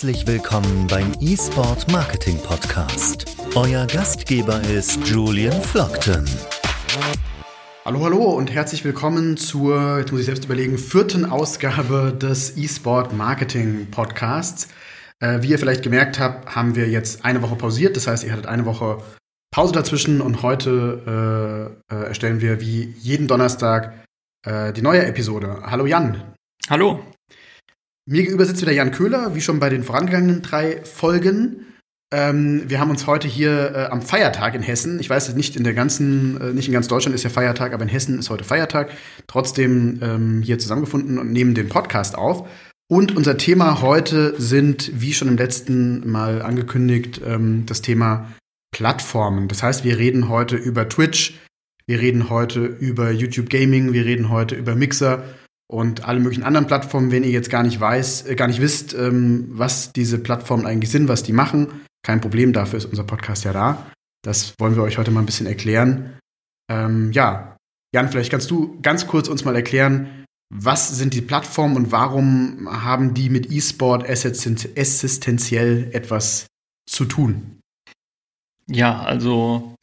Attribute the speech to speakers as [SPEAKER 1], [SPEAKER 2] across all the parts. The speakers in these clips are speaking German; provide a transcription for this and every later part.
[SPEAKER 1] Herzlich willkommen beim eSport Marketing Podcast. Euer Gastgeber ist Julian Flockton.
[SPEAKER 2] Hallo, hallo und herzlich willkommen zur, jetzt muss ich selbst überlegen, vierten Ausgabe des eSport Marketing Podcasts. Äh, wie ihr vielleicht gemerkt habt, haben wir jetzt eine Woche pausiert. Das heißt, ihr hattet eine Woche Pause dazwischen und heute äh, äh, erstellen wir wie jeden Donnerstag äh, die neue Episode. Hallo Jan.
[SPEAKER 3] Hallo.
[SPEAKER 2] Mir gegenüber sitzt wieder Jan Köhler, wie schon bei den vorangegangenen drei Folgen. Ähm, wir haben uns heute hier äh, am Feiertag in Hessen, ich weiß nicht in der ganzen, äh, nicht in ganz Deutschland ist ja Feiertag, aber in Hessen ist heute Feiertag, trotzdem ähm, hier zusammengefunden und nehmen den Podcast auf. Und unser Thema heute sind, wie schon im letzten Mal angekündigt, ähm, das Thema Plattformen. Das heißt, wir reden heute über Twitch, wir reden heute über YouTube Gaming, wir reden heute über Mixer und alle möglichen anderen Plattformen, wenn ihr jetzt gar nicht weiß, äh, gar nicht wisst, ähm, was diese Plattformen eigentlich sind, was die machen, kein Problem, dafür ist unser Podcast ja da. Das wollen wir euch heute mal ein bisschen erklären. Ähm, ja, Jan, vielleicht kannst du ganz kurz uns mal erklären, was sind die Plattformen und warum haben die mit E-Sport existenziell etwas zu tun?
[SPEAKER 3] Ja, also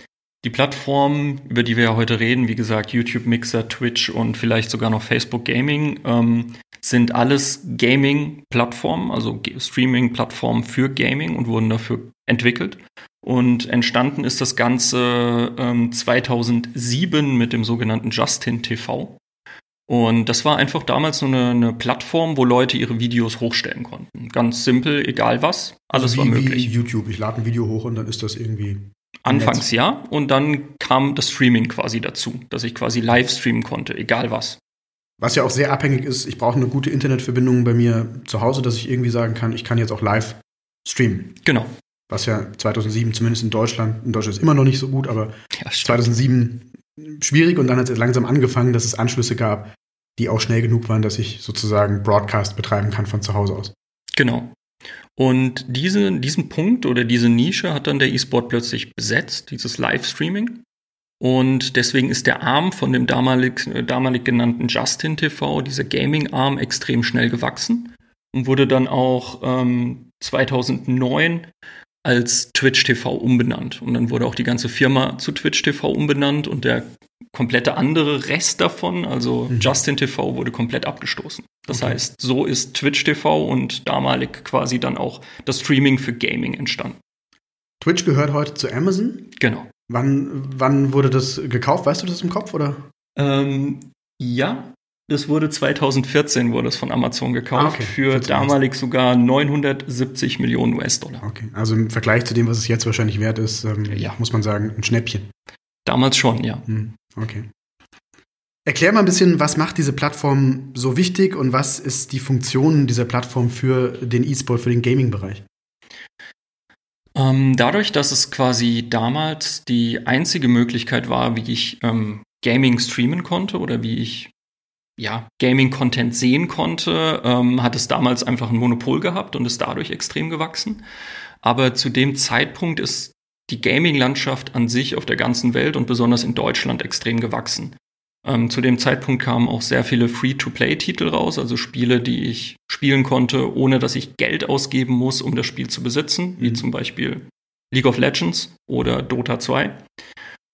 [SPEAKER 3] die Plattformen, über die wir ja heute reden, wie gesagt, YouTube, Mixer, Twitch und vielleicht sogar noch Facebook Gaming, ähm, sind alles Gaming-Plattformen, also Streaming-Plattformen für Gaming und wurden dafür entwickelt. Und entstanden ist das Ganze ähm, 2007 mit dem sogenannten Justin TV. Und das war einfach damals nur eine, eine, Plattform, wo Leute ihre Videos hochstellen konnten. Ganz simpel, egal was. Alles
[SPEAKER 2] also wie,
[SPEAKER 3] war möglich.
[SPEAKER 2] Wie YouTube. Ich lade ein Video hoch und dann ist das irgendwie
[SPEAKER 3] Anfangs ja, und dann kam das Streaming quasi dazu, dass ich quasi live streamen konnte, egal was.
[SPEAKER 2] Was ja auch sehr abhängig ist, ich brauche eine gute Internetverbindung bei mir zu Hause, dass ich irgendwie sagen kann, ich kann jetzt auch live streamen.
[SPEAKER 3] Genau.
[SPEAKER 2] Was ja 2007 zumindest in Deutschland, in Deutschland ist immer noch nicht so gut, aber ja, 2007 schwierig und dann hat es langsam angefangen, dass es Anschlüsse gab, die auch schnell genug waren, dass ich sozusagen Broadcast betreiben kann von zu Hause aus.
[SPEAKER 3] Genau. Und diese, diesen Punkt oder diese Nische hat dann der E-Sport plötzlich besetzt, dieses Livestreaming. Und deswegen ist der Arm von dem damalig, äh, damalig genannten Justin TV, dieser Gaming-Arm, extrem schnell gewachsen und wurde dann auch ähm, 2009 als Twitch TV umbenannt. Und dann wurde auch die ganze Firma zu Twitch TV umbenannt und der komplette andere Rest davon, also mhm. Justin TV, wurde komplett abgestoßen. Das okay. heißt, so ist Twitch TV und damalig quasi dann auch das Streaming für Gaming entstanden.
[SPEAKER 2] Twitch gehört heute zu Amazon?
[SPEAKER 3] Genau.
[SPEAKER 2] Wann, wann wurde das gekauft? Weißt du das im Kopf oder?
[SPEAKER 3] Ähm, ja, das wurde 2014 wurde es von Amazon gekauft ah, okay. für damalig sogar 970 Millionen US-Dollar.
[SPEAKER 2] Okay, also im Vergleich zu dem, was es jetzt wahrscheinlich wert ist, ähm, ja. muss man sagen, ein Schnäppchen.
[SPEAKER 3] Damals schon, ja.
[SPEAKER 2] Hm, okay. Erklär mal ein bisschen, was macht diese Plattform so wichtig und was ist die Funktion dieser Plattform für den E-Sport, für den Gaming-Bereich?
[SPEAKER 3] Ähm, dadurch, dass es quasi damals die einzige Möglichkeit war, wie ich ähm, Gaming streamen konnte oder wie ich ja, Gaming-Content sehen konnte, ähm, hat es damals einfach ein Monopol gehabt und ist dadurch extrem gewachsen. Aber zu dem Zeitpunkt ist die Gaming-Landschaft an sich auf der ganzen Welt und besonders in Deutschland extrem gewachsen. Ähm, zu dem Zeitpunkt kamen auch sehr viele Free-to-Play-Titel raus, also Spiele, die ich spielen konnte, ohne dass ich Geld ausgeben muss, um das Spiel zu besitzen, wie mhm. zum Beispiel League of Legends oder Dota 2.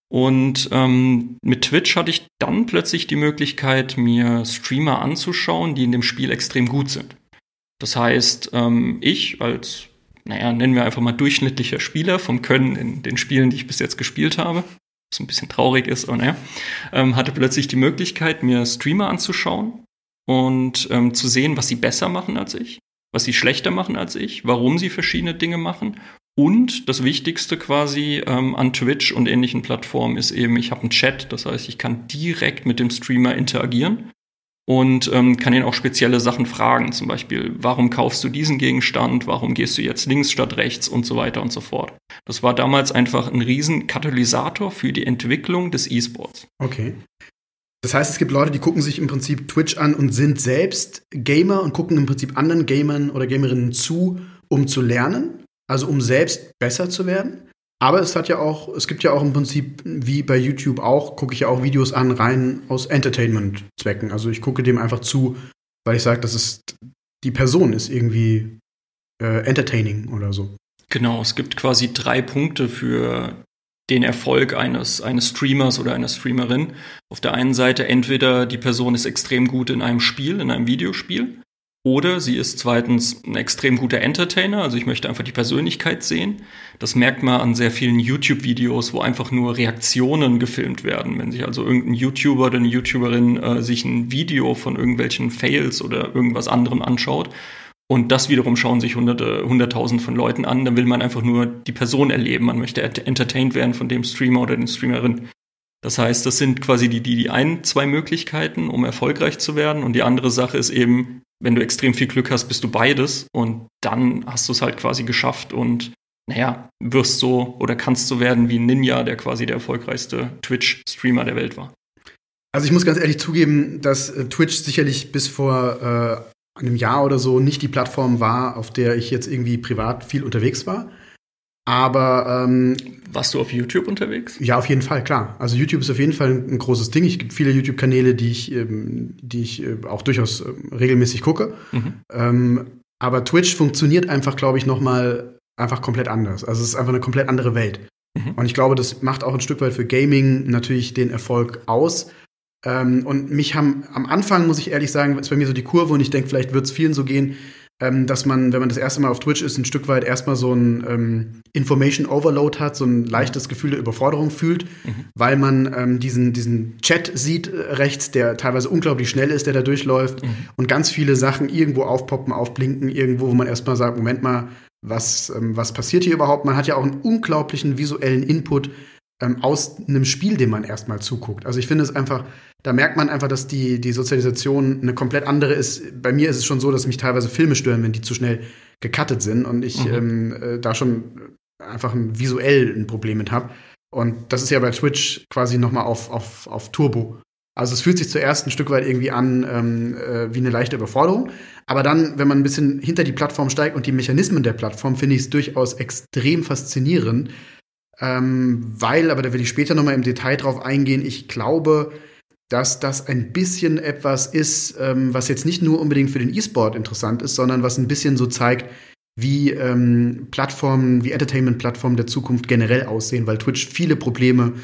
[SPEAKER 3] Und ähm, mit Twitch hatte ich dann plötzlich die Möglichkeit, mir Streamer anzuschauen, die in dem Spiel extrem gut sind. Das heißt, ähm, ich als naja, nennen wir einfach mal durchschnittlicher Spieler vom Können in den Spielen, die ich bis jetzt gespielt habe, was ein bisschen traurig ist, aber naja, ähm, hatte plötzlich die Möglichkeit, mir Streamer anzuschauen und ähm, zu sehen, was sie besser machen als ich, was sie schlechter machen als ich, warum sie verschiedene Dinge machen. Und das Wichtigste quasi ähm, an Twitch und ähnlichen Plattformen ist eben, ich habe einen Chat, das heißt, ich kann direkt mit dem Streamer interagieren und ähm, kann ihn auch spezielle Sachen fragen, zum Beispiel, warum kaufst du diesen Gegenstand, warum gehst du jetzt links statt rechts und so weiter und so fort. Das war damals einfach ein riesen Katalysator für die Entwicklung des E-Sports.
[SPEAKER 2] Okay. Das heißt, es gibt Leute, die gucken sich im Prinzip Twitch an und sind selbst Gamer und gucken im Prinzip anderen Gamern oder Gamerinnen zu, um zu lernen, also um selbst besser zu werden. Aber es hat ja auch, es gibt ja auch im Prinzip, wie bei YouTube auch, gucke ich ja auch Videos an, rein aus Entertainment-Zwecken. Also ich gucke dem einfach zu, weil ich sage, das ist, die Person ist irgendwie äh, entertaining oder so.
[SPEAKER 3] Genau, es gibt quasi drei Punkte für den Erfolg eines, eines Streamers oder einer Streamerin. Auf der einen Seite entweder die Person ist extrem gut in einem Spiel, in einem Videospiel, oder sie ist zweitens ein extrem guter Entertainer, also ich möchte einfach die Persönlichkeit sehen. Das merkt man an sehr vielen YouTube-Videos, wo einfach nur Reaktionen gefilmt werden. Wenn sich also irgendein YouTuber oder eine YouTuberin äh, sich ein Video von irgendwelchen Fails oder irgendwas anderem anschaut und das wiederum schauen sich hunderte, hunderttausend von Leuten an, dann will man einfach nur die Person erleben. Man möchte entertained werden von dem Streamer oder den Streamerin. Das heißt, das sind quasi die, die, die ein, zwei Möglichkeiten, um erfolgreich zu werden. Und die andere Sache ist eben, wenn du extrem viel Glück hast, bist du beides. Und dann hast du es halt quasi geschafft und naja, wirst so oder kannst so werden wie Ninja, der quasi der erfolgreichste Twitch-Streamer der Welt war.
[SPEAKER 2] Also ich muss ganz ehrlich zugeben, dass äh, Twitch sicherlich bis vor äh, einem Jahr oder so nicht die Plattform war, auf der ich jetzt irgendwie privat viel unterwegs war. Aber ähm,
[SPEAKER 3] warst du auf YouTube unterwegs?
[SPEAKER 2] Ja, auf jeden Fall, klar. Also YouTube ist auf jeden Fall ein, ein großes Ding. Es gibt viele YouTube-Kanäle, die ich, ähm, die ich äh, auch durchaus äh, regelmäßig gucke. Mhm. Ähm, aber Twitch funktioniert einfach, glaube ich, noch mal einfach komplett anders. Also es ist einfach eine komplett andere Welt. Mhm. Und ich glaube, das macht auch ein Stück weit für Gaming natürlich den Erfolg aus. Ähm, und mich haben am Anfang, muss ich ehrlich sagen, ist bei mir so die Kurve und ich denke, vielleicht wird es vielen so gehen, ähm, dass man, wenn man das erste Mal auf Twitch ist, ein Stück weit erstmal so ein ähm, Information Overload hat, so ein leichtes Gefühl der Überforderung fühlt, mhm. weil man ähm, diesen, diesen Chat sieht äh, rechts, der teilweise unglaublich schnell ist, der da durchläuft mhm. und ganz viele Sachen irgendwo aufpoppen, aufblinken, irgendwo, wo man erstmal sagt, Moment mal, was, ähm, was passiert hier überhaupt? Man hat ja auch einen unglaublichen visuellen Input ähm, aus einem Spiel, dem man erstmal zuguckt. Also ich finde es einfach, da merkt man einfach, dass die, die Sozialisation eine komplett andere ist. Bei mir ist es schon so, dass mich teilweise Filme stören, wenn die zu schnell gecuttet sind und ich mhm. ähm, äh, da schon einfach ein visuell ein Problem mit habe. Und das ist ja bei Twitch quasi noch mal auf, auf, auf Turbo. Also es fühlt sich zuerst ein Stück weit irgendwie an ähm, äh, wie eine leichte Überforderung. Aber dann, wenn man ein bisschen hinter die Plattform steigt und die Mechanismen der Plattform, finde ich es durchaus extrem faszinierend, ähm, weil, aber da will ich später nochmal im Detail drauf eingehen, ich glaube, dass das ein bisschen etwas ist, ähm, was jetzt nicht nur unbedingt für den E-Sport interessant ist, sondern was ein bisschen so zeigt, wie ähm, Plattformen, wie Entertainment-Plattformen der Zukunft generell aussehen, weil Twitch viele Probleme,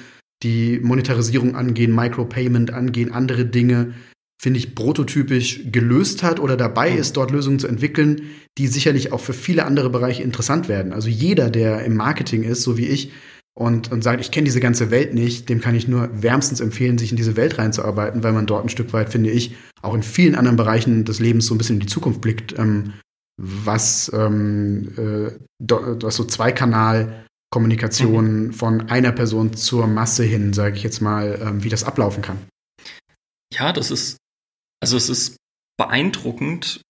[SPEAKER 2] die Monetarisierung angehen, Micropayment angehen, andere Dinge, finde ich, prototypisch gelöst hat oder dabei ist, dort Lösungen zu entwickeln, die sicherlich auch für viele andere Bereiche interessant werden. Also jeder, der im Marketing ist, so wie ich, und, und sagt, ich kenne diese ganze Welt nicht, dem kann ich nur wärmstens empfehlen, sich in diese Welt reinzuarbeiten, weil man dort ein Stück weit, finde ich, auch in vielen anderen Bereichen des Lebens so ein bisschen in die Zukunft blickt, ähm, was, ähm, äh, was so Zweikanal Kommunikation mhm. von einer Person zur Masse hin, sage ich jetzt mal, ähm, wie das ablaufen kann.
[SPEAKER 3] Ja, das ist also es ist beeindruckend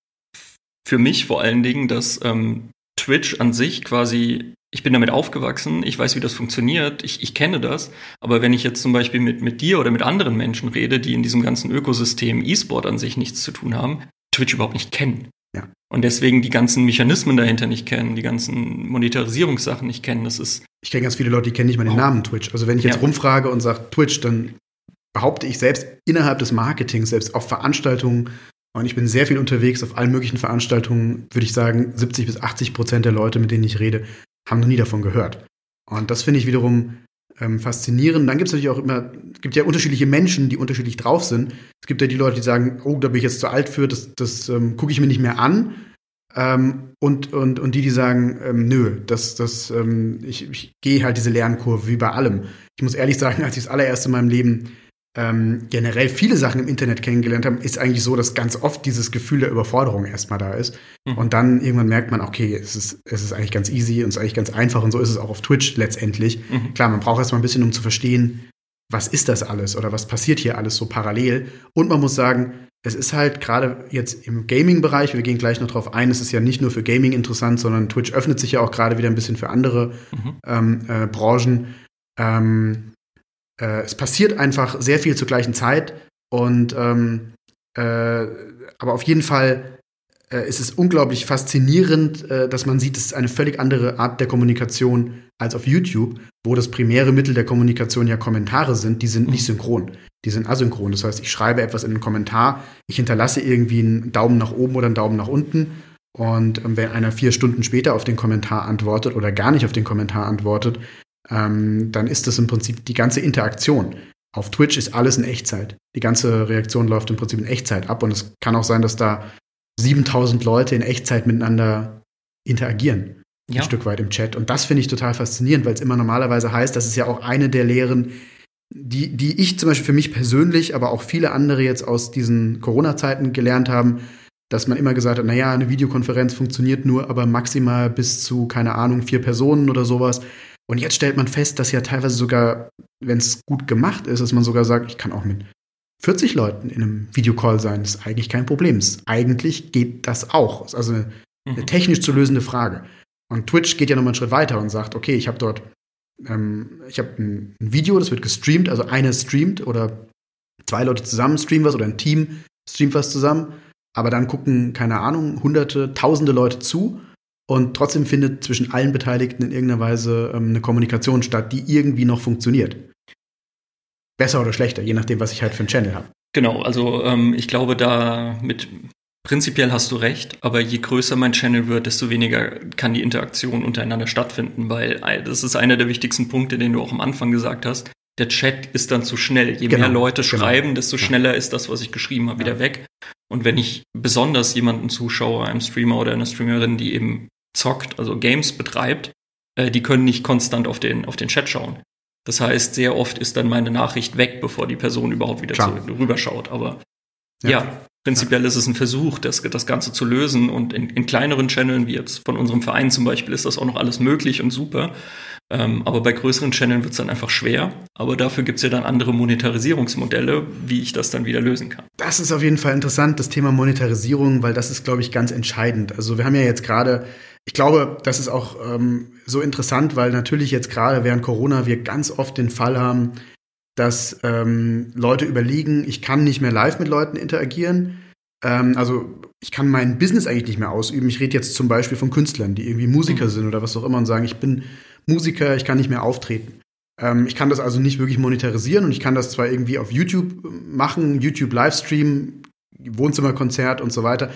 [SPEAKER 3] für mich vor allen Dingen, dass ähm, Twitch an sich quasi, ich bin damit aufgewachsen, ich weiß, wie das funktioniert, ich, ich kenne das, aber wenn ich jetzt zum Beispiel mit, mit dir oder mit anderen Menschen rede, die in diesem ganzen Ökosystem E-Sport an sich nichts zu tun haben, Twitch überhaupt nicht kennen. Ja. Und deswegen die ganzen Mechanismen dahinter nicht kennen, die ganzen Monetarisierungssachen nicht kennen. Das ist.
[SPEAKER 2] Ich kenne ganz viele Leute, die kennen nicht mal den oh. Namen Twitch. Also wenn ich jetzt ja. rumfrage und sage Twitch, dann behaupte ich selbst innerhalb des Marketings, selbst auf Veranstaltungen, und ich bin sehr viel unterwegs auf allen möglichen Veranstaltungen, würde ich sagen, 70 bis 80 Prozent der Leute, mit denen ich rede, haben noch nie davon gehört. Und das finde ich wiederum ähm, faszinierend. Dann gibt es natürlich auch immer, gibt ja unterschiedliche Menschen, die unterschiedlich drauf sind. Es gibt ja die Leute, die sagen, oh, da bin ich jetzt zu alt für, das, das ähm, gucke ich mir nicht mehr an. Ähm, und, und, und die, die sagen, ähm, nö, das, das, ähm, ich, ich gehe halt diese Lernkurve wie bei allem. Ich muss ehrlich sagen, als ich das allererste in meinem Leben ähm, generell viele Sachen im Internet kennengelernt haben, ist eigentlich so, dass ganz oft dieses Gefühl der Überforderung erstmal da ist. Mhm. Und dann irgendwann merkt man, okay, es ist, es ist eigentlich ganz easy und es ist eigentlich ganz einfach und so ist es auch auf Twitch letztendlich. Mhm. Klar, man braucht erstmal ein bisschen, um zu verstehen, was ist das alles oder was passiert hier alles so parallel. Und man muss sagen, es ist halt gerade jetzt im Gaming-Bereich, wir gehen gleich noch drauf ein, es ist ja nicht nur für Gaming interessant, sondern Twitch öffnet sich ja auch gerade wieder ein bisschen für andere mhm. ähm, äh, Branchen. Ähm, äh, es passiert einfach sehr viel zur gleichen Zeit und ähm, äh, aber auf jeden Fall äh, ist es unglaublich faszinierend, äh, dass man sieht, es ist eine völlig andere Art der Kommunikation als auf YouTube, wo das primäre Mittel der Kommunikation ja Kommentare sind, die sind nicht synchron, die sind asynchron. Das heißt, ich schreibe etwas in einen Kommentar, ich hinterlasse irgendwie einen Daumen nach oben oder einen Daumen nach unten Und ähm, wenn einer vier Stunden später auf den Kommentar antwortet oder gar nicht auf den Kommentar antwortet, ähm, dann ist das im Prinzip die ganze Interaktion. Auf Twitch ist alles in Echtzeit. Die ganze Reaktion läuft im Prinzip in Echtzeit ab und es kann auch sein, dass da 7000 Leute in Echtzeit miteinander interagieren. Ja. Ein Stück weit im Chat. Und das finde ich total faszinierend, weil es immer normalerweise heißt, das ist ja auch eine der Lehren, die, die ich zum Beispiel für mich persönlich, aber auch viele andere jetzt aus diesen Corona-Zeiten gelernt haben, dass man immer gesagt hat, naja, eine Videokonferenz funktioniert nur, aber maximal bis zu, keine Ahnung, vier Personen oder sowas. Und jetzt stellt man fest, dass ja teilweise sogar, wenn es gut gemacht ist, dass man sogar sagt, ich kann auch mit 40 Leuten in einem Videocall sein, das ist eigentlich kein Problem. Eigentlich geht das auch. Das ist also eine, eine, mhm. technisch zu lösende Frage. Und Twitch geht ja nochmal einen Schritt weiter und sagt, okay, ich habe dort, ähm, ich habe ein, ein, Video, das wird gestreamt, also einer streamt oder zwei Leute zusammen streamen was oder ein Team streamt was zusammen, aber dann gucken, keine Ahnung, hunderte, tausende Leute zu und trotzdem findet zwischen allen Beteiligten in irgendeiner Weise ähm, eine Kommunikation statt, die irgendwie noch funktioniert. Besser oder schlechter, je nachdem, was ich halt für einen Channel habe.
[SPEAKER 3] Genau, also ähm, ich glaube, da mit prinzipiell hast du recht, aber je größer mein Channel wird, desto weniger kann die Interaktion untereinander stattfinden, weil das ist einer der wichtigsten Punkte, den du auch am Anfang gesagt hast. Der Chat ist dann zu schnell. Je genau, mehr Leute genau. schreiben, desto schneller ist das, was ich geschrieben habe, wieder ja. weg. Und wenn ich besonders jemanden zuschaue, einem Streamer oder einer Streamerin, die eben zockt, also Games betreibt, äh, die können nicht konstant auf den, auf den Chat schauen. Das heißt, sehr oft ist dann meine Nachricht weg, bevor die Person überhaupt wieder zu, rüberschaut. Aber ja, ja prinzipiell ja. ist es ein Versuch, das, das Ganze zu lösen. Und in, in kleineren Channeln, wie jetzt von unserem Verein zum Beispiel, ist das auch noch alles möglich und super. Ähm, aber bei größeren Channeln wird es dann einfach schwer. Aber dafür gibt es ja dann andere Monetarisierungsmodelle, wie ich das dann wieder lösen kann.
[SPEAKER 2] Das ist auf jeden Fall interessant, das Thema Monetarisierung, weil das ist, glaube ich, ganz entscheidend. Also wir haben ja jetzt gerade, ich glaube, das ist auch ähm, so interessant, weil natürlich jetzt gerade während Corona wir ganz oft den Fall haben, dass ähm, Leute überlegen, ich kann nicht mehr live mit Leuten interagieren. Ähm, also ich kann mein Business eigentlich nicht mehr ausüben. Ich rede jetzt zum Beispiel von Künstlern, die irgendwie Musiker mhm. sind oder was auch immer und sagen, ich bin Musiker, ich kann nicht mehr auftreten. Ähm, ich kann das also nicht wirklich monetarisieren und ich kann das zwar irgendwie auf YouTube machen, YouTube Livestream, Wohnzimmerkonzert und so weiter.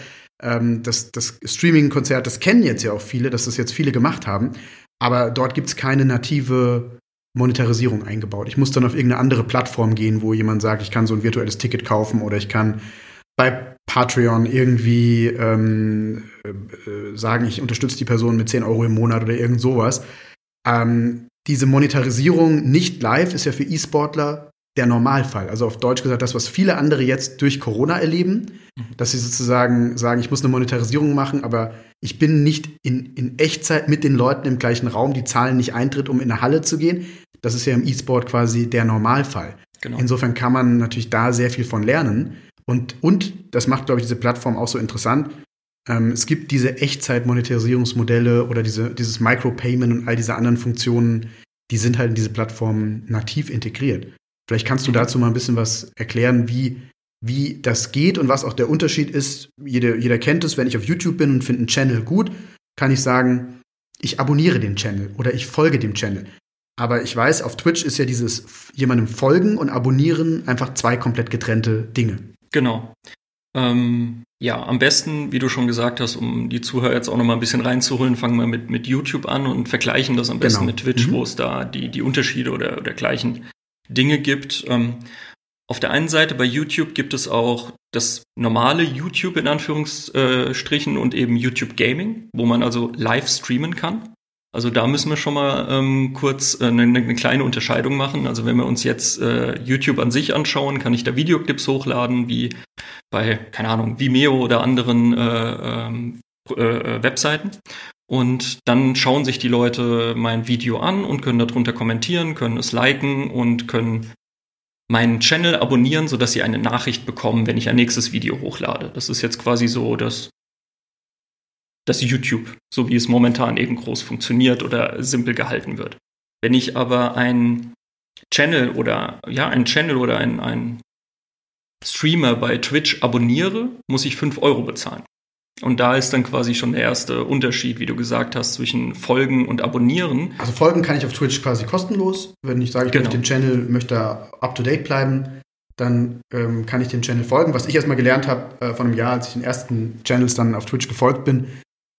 [SPEAKER 2] Ähm, das das Streaming-Konzert, das kennen jetzt ja auch viele, dass das jetzt viele gemacht haben. Aber dort gibt es keine native Monetarisierung eingebaut. Ich muss dann auf irgendeine andere Plattform gehen, wo jemand sagt, ich kann so ein virtuelles Ticket kaufen oder ich kann bei Patreon irgendwie ähm, äh, äh sagen, ich unterstütze die Person mit 10 Euro im Monat oder irgend sowas. Ähm, diese Monetarisierung nicht live ist ja für E-Sportler der Normalfall. Also auf Deutsch gesagt, das, was viele andere jetzt durch Corona erleben, mhm. dass sie sozusagen sagen, ich muss eine Monetarisierung machen, aber ich bin nicht in, in Echtzeit mit den Leuten im gleichen Raum, die zahlen nicht Eintritt, um in eine Halle zu gehen. Das ist ja im E-Sport quasi der Normalfall. Genau. Insofern kann man natürlich da sehr viel von lernen. Und, und das macht, glaube ich, diese Plattform auch so interessant. Ähm, es gibt diese Echtzeit-Monetarisierungsmodelle oder diese, dieses Micropayment und all diese anderen Funktionen, die sind halt in diese Plattform nativ integriert. Vielleicht kannst du mhm. dazu mal ein bisschen was erklären, wie, wie das geht und was auch der Unterschied ist. Jeder, jeder kennt es, wenn ich auf YouTube bin und finde einen Channel gut, kann ich sagen, ich abonniere den Channel oder ich folge dem Channel. Aber ich weiß, auf Twitch ist ja dieses jemandem folgen und abonnieren einfach zwei komplett getrennte Dinge.
[SPEAKER 3] Genau. Ähm, ja, am besten, wie du schon gesagt hast, um die Zuhörer jetzt auch noch mal ein bisschen reinzuholen, fangen wir mit, mit YouTube an und vergleichen das am besten genau. mit Twitch, mhm. wo es da die, die Unterschiede oder, oder gleichen Dinge gibt. Ähm, auf der einen Seite bei YouTube gibt es auch das normale YouTube in Anführungsstrichen und eben YouTube Gaming, wo man also live streamen kann. Also da müssen wir schon mal ähm, kurz äh, eine, eine, kleine Unterscheidung machen. Also wenn wir uns jetzt äh, YouTube an sich anschauen, kann ich da Videoclips hochladen, wie bei, keine Ahnung, Vimeo oder anderen äh, ähm, äh, äh, Webseiten. Und dann schauen sich die Leute mein Video an und können darunter kommentieren, können es liken und können meinen Channel abonnieren, sodass sie eine Nachricht bekommen, wenn ich ein nächstes Video hochlade. Das ist jetzt quasi so das das YouTube, so wie es momentan eben groß funktioniert oder simpel gehalten wird. Wenn ich aber ein Channel oder ja, ein Channel oder ein, ein Streamer bei Twitch abonniere, muss ich 5 Euro bezahlen. Und da ist dann quasi schon der erste Unterschied, wie du gesagt hast, zwischen Folgen und Abonnieren.
[SPEAKER 2] Also Folgen kann ich auf Twitch quasi kostenlos. Wenn ich sage, ich genau. möchte den Channel, möchte up to date bleiben, dann ähm, kann ich dem Channel folgen. Was ich erstmal gelernt habe äh, von einem Jahr, als ich den ersten Channels dann auf Twitch gefolgt bin,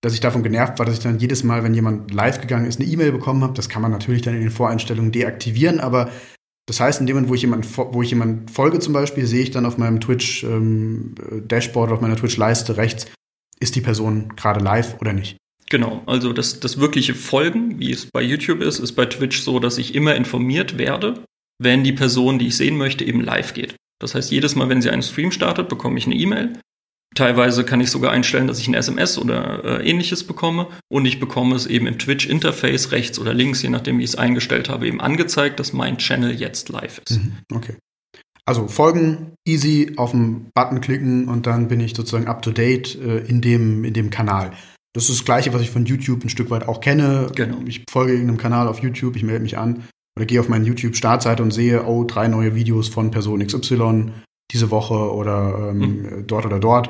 [SPEAKER 2] dass ich davon genervt war, dass ich dann jedes Mal, wenn jemand live gegangen ist, eine E-Mail bekommen habe. Das kann man natürlich dann in den Voreinstellungen deaktivieren, aber das heißt, in dem Moment, wo ich jemand, wo ich jemand folge zum Beispiel, sehe ich dann auf meinem Twitch-Dashboard, ähm, auf meiner Twitch-Leiste rechts, ist die Person gerade live oder nicht.
[SPEAKER 3] Genau, also das, das wirkliche Folgen, wie es bei YouTube ist, ist bei Twitch so, dass ich immer informiert werde, wenn die Person, die ich sehen möchte, eben live geht. Das heißt, jedes Mal, wenn sie einen Stream startet, bekomme ich eine E-Mail. Teilweise kann ich sogar einstellen, dass ich ein SMS oder äh, ähnliches bekomme und ich bekomme es eben im Twitch-Interface rechts oder links, je nachdem, wie ich es eingestellt habe, eben angezeigt, dass mein Channel jetzt live ist. Mhm,
[SPEAKER 2] okay. Also folgen, easy, auf den Button klicken und dann bin ich sozusagen up to date äh, in, dem, in dem Kanal. Das ist das Gleiche, was ich von YouTube ein Stück weit auch kenne. Genau. Ich folge irgendeinem Kanal auf YouTube, ich melde mich an oder gehe auf meine YouTube-Startseite und sehe, oh, drei neue Videos von Person XY diese Woche oder ähm, mhm. dort oder dort.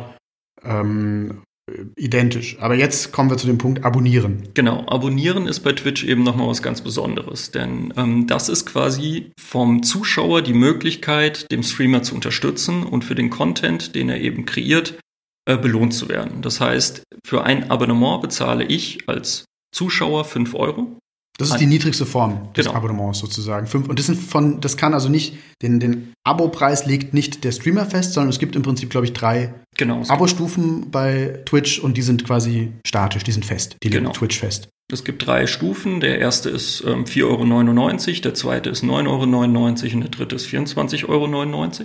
[SPEAKER 2] Ähm, identisch. Aber jetzt kommen wir zu dem Punkt Abonnieren.
[SPEAKER 3] Genau, Abonnieren ist bei Twitch eben nochmal was ganz Besonderes, denn ähm, das ist quasi vom Zuschauer die Möglichkeit, dem Streamer zu unterstützen und für den Content, den er eben kreiert, äh, belohnt zu werden. Das heißt, für ein Abonnement bezahle ich als Zuschauer 5 Euro.
[SPEAKER 2] Das ist die niedrigste Form des genau. Abonnements sozusagen. Fünf, und das sind von, das kann also nicht, den, den Abo-Preis legt nicht der Streamer fest, sondern es gibt im Prinzip, glaube ich, drei genau, Abo-Stufen bei Twitch und die sind quasi statisch, die sind fest, die genau. legen Twitch fest.
[SPEAKER 3] Es gibt drei Stufen. Der erste ist ähm, 4,99 Euro, der zweite ist 9,99 Euro und der dritte ist 24,99 Euro.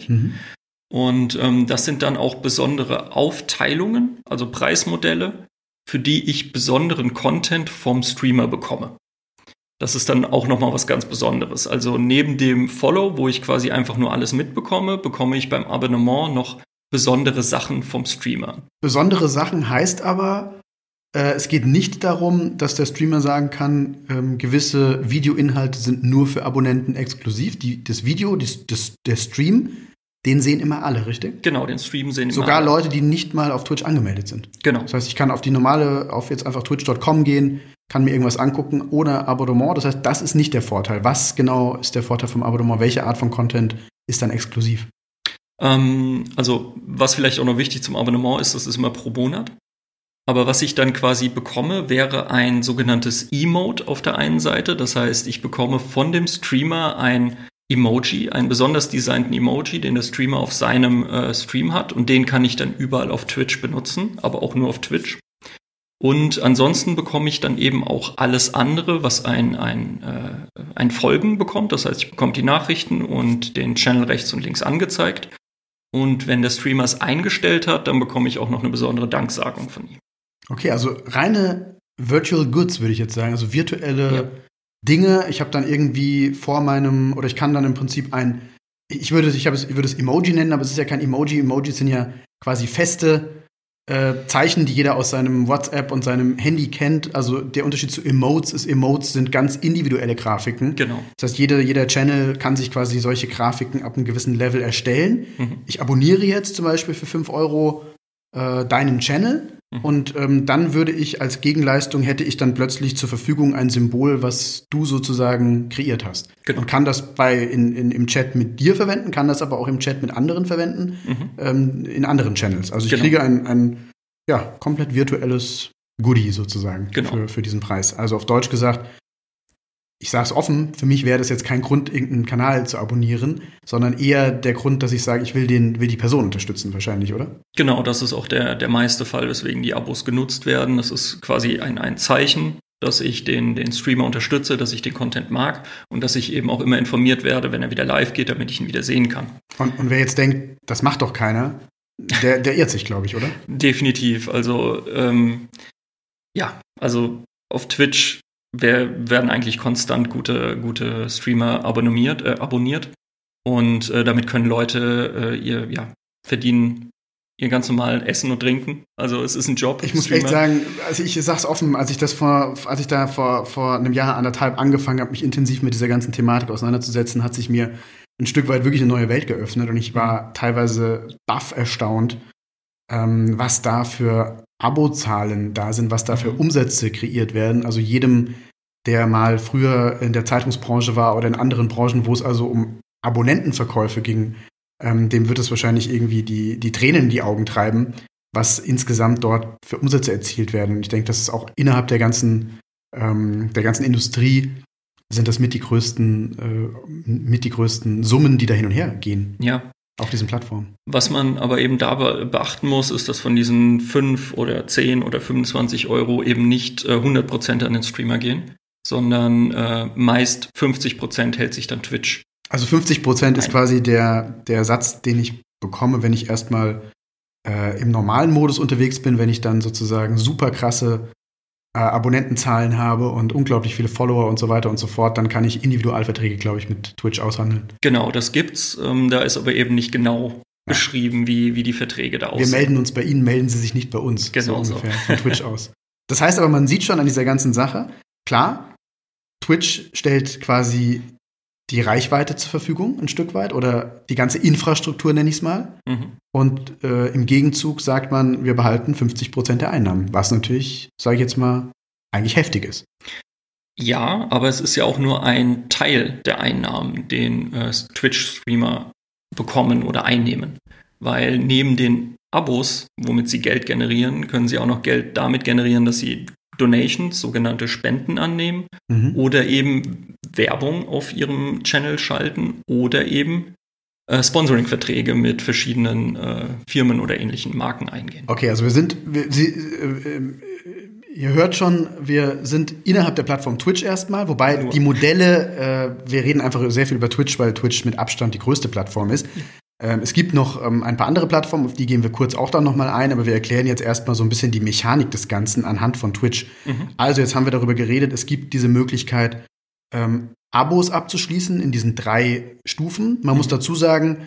[SPEAKER 3] Mhm. Und ähm, das sind dann auch besondere Aufteilungen, also Preismodelle, für die ich besonderen Content vom Streamer bekomme. Das ist dann auch nochmal was ganz Besonderes. Also neben dem Follow, wo ich quasi einfach nur alles mitbekomme, bekomme ich beim Abonnement noch besondere Sachen vom Streamer.
[SPEAKER 2] Besondere Sachen heißt aber, äh, es geht nicht darum, dass der Streamer sagen kann, ähm, gewisse Videoinhalte sind nur für Abonnenten exklusiv. Die, das Video, das, das, der Stream den sehen immer alle, richtig?
[SPEAKER 3] Genau, den Stream sehen
[SPEAKER 2] Sogar immer alle. Leute, die nicht mal auf Twitch angemeldet sind.
[SPEAKER 3] Genau.
[SPEAKER 2] Das heißt, ich kann auf die normale, auf jetzt einfach twitch.com gehen, kann mir irgendwas angucken ohne Abonnement. Das heißt, das ist nicht der Vorteil. Was genau ist der Vorteil vom Abonnement? Welche Art von Content ist dann exklusiv?
[SPEAKER 3] Ähm, also, was vielleicht auch noch wichtig zum Abonnement ist, das ist immer pro Monat. Aber was ich dann quasi bekomme, wäre ein sogenanntes Emote auf der einen Seite. Das heißt, ich bekomme von dem Streamer ein Emoji, einen besonders designten Emoji, den der Streamer auf seinem äh, Stream hat und den kann ich dann überall auf Twitch benutzen, aber auch nur auf Twitch. Und ansonsten bekomme ich dann eben auch alles andere, was ein, ein, äh, ein Folgen bekommt. Das heißt, ich bekomme die Nachrichten und den Channel rechts und links angezeigt. Und wenn der Streamer es eingestellt hat, dann bekomme ich auch noch eine besondere Danksagung von ihm.
[SPEAKER 2] Okay, also reine Virtual Goods würde ich jetzt sagen, also virtuelle ja. Dinge. Ich habe dann irgendwie vor meinem, oder ich kann dann im Prinzip ein, ich würde, ich, es, ich würde es Emoji nennen, aber es ist ja kein Emoji. Emojis sind ja quasi feste äh, Zeichen, die jeder aus seinem WhatsApp und seinem Handy kennt. Also der Unterschied zu Emotes ist, Emotes sind ganz individuelle Grafiken.
[SPEAKER 3] Genau.
[SPEAKER 2] Das heißt, jeder, jeder Channel kann sich quasi solche Grafiken ab einem gewissen Level erstellen. Mhm. Ich abonniere jetzt zum Beispiel für 5 Euro äh, deinen Channel. Und ähm, dann würde ich als Gegenleistung hätte ich dann plötzlich zur Verfügung ein Symbol, was du sozusagen kreiert hast. Genau. Und kann das bei in, in, im Chat mit dir verwenden, kann das aber auch im Chat mit anderen verwenden, mhm. ähm, in anderen Channels. Also ich genau. kriege ein, ein ja, komplett virtuelles Goodie sozusagen genau. für, für diesen Preis. Also auf Deutsch gesagt, ich sage es offen, für mich wäre das jetzt kein Grund, irgendeinen Kanal zu abonnieren, sondern eher der Grund, dass ich sage, ich will, den, will die Person unterstützen, wahrscheinlich, oder?
[SPEAKER 3] Genau, das ist auch der, der meiste Fall, weswegen die Abos genutzt werden. Das ist quasi ein, ein Zeichen, dass ich den, den Streamer unterstütze, dass ich den Content mag und dass ich eben auch immer informiert werde, wenn er wieder live geht, damit ich ihn wieder sehen kann.
[SPEAKER 2] Und, und wer jetzt denkt, das macht doch keiner, der, der irrt sich, glaube ich, oder?
[SPEAKER 3] Definitiv. Also, ähm, ja, also auf Twitch wer, werden eigentlich konstant gute, gute Streamer abonniert, äh, abonniert. Und äh, damit können Leute äh, ihr, ja, verdienen ihr ganz normal Essen und Trinken. Also es ist ein Job.
[SPEAKER 2] Ich muss Streamer. echt sagen, also ich sag's offen, als ich das vor, als ich da vor, vor einem Jahr, anderthalb angefangen habe, mich intensiv mit dieser ganzen Thematik auseinanderzusetzen, hat sich mir ein Stück weit wirklich eine neue Welt geöffnet und ich war teilweise baff erstaunt, ähm, was da für Abozahlen da sind, was da für mhm. Umsätze kreiert werden. Also jedem, der mal früher in der Zeitungsbranche war oder in anderen Branchen, wo es also um Abonnentenverkäufe ging, ähm, dem wird es wahrscheinlich irgendwie die, die Tränen in die Augen treiben, was insgesamt dort für Umsätze erzielt werden. Und ich denke, das ist auch innerhalb der ganzen, ähm, der ganzen Industrie sind das mit die größten, äh, mit die größten Summen, die da hin und her gehen.
[SPEAKER 3] Ja.
[SPEAKER 2] Auf diesen Plattformen.
[SPEAKER 3] Was man aber eben da beachten muss, ist, dass von diesen 5 oder 10 oder 25 Euro eben nicht äh, 100% an den Streamer gehen, sondern äh, meist 50% hält sich dann Twitch.
[SPEAKER 2] Also 50% ist quasi der, der Satz, den ich bekomme, wenn ich erstmal äh, im normalen Modus unterwegs bin, wenn ich dann sozusagen super krasse äh, Abonnentenzahlen habe und unglaublich viele Follower und so weiter und so fort, dann kann ich Individualverträge, glaube ich, mit Twitch aushandeln.
[SPEAKER 3] Genau, das gibt's. Ähm, da ist aber eben nicht genau beschrieben, wie, wie die Verträge da aussehen.
[SPEAKER 2] Wir melden uns bei Ihnen, melden Sie sich nicht bei uns.
[SPEAKER 3] Genau
[SPEAKER 2] so ungefähr so. von Twitch aus. Das heißt aber, man sieht schon an dieser ganzen Sache, klar, Twitch stellt quasi die Reichweite zur Verfügung, ein Stück weit, oder die ganze Infrastruktur, nenne ich es mal. Mhm. Und äh, im Gegenzug sagt man, wir behalten 50 Prozent der Einnahmen, was natürlich, sage ich jetzt mal, eigentlich heftig ist.
[SPEAKER 3] Ja, aber es ist ja auch nur ein Teil der Einnahmen, den äh, Twitch-Streamer bekommen oder einnehmen. Weil neben den Abos, womit sie Geld generieren, können sie auch noch Geld damit generieren, dass sie Donations, sogenannte Spenden annehmen mhm. oder eben Werbung auf ihrem Channel schalten oder eben äh, Sponsoring-Verträge mit verschiedenen äh, Firmen oder ähnlichen Marken eingehen.
[SPEAKER 2] Okay, also wir sind, wir, Sie, äh, äh ihr hört schon, wir sind innerhalb der Plattform Twitch erstmal, wobei Nur. die Modelle, äh, wir reden einfach sehr viel über Twitch, weil Twitch mit Abstand die größte Plattform ist. Ähm, es gibt noch ähm, ein paar andere Plattformen, auf die gehen wir kurz auch dann nochmal ein, aber wir erklären jetzt erstmal so ein bisschen die Mechanik des Ganzen anhand von Twitch. Mhm. Also jetzt haben wir darüber geredet, es gibt diese Möglichkeit, ähm, Abos abzuschließen in diesen drei Stufen. Man mhm. muss dazu sagen,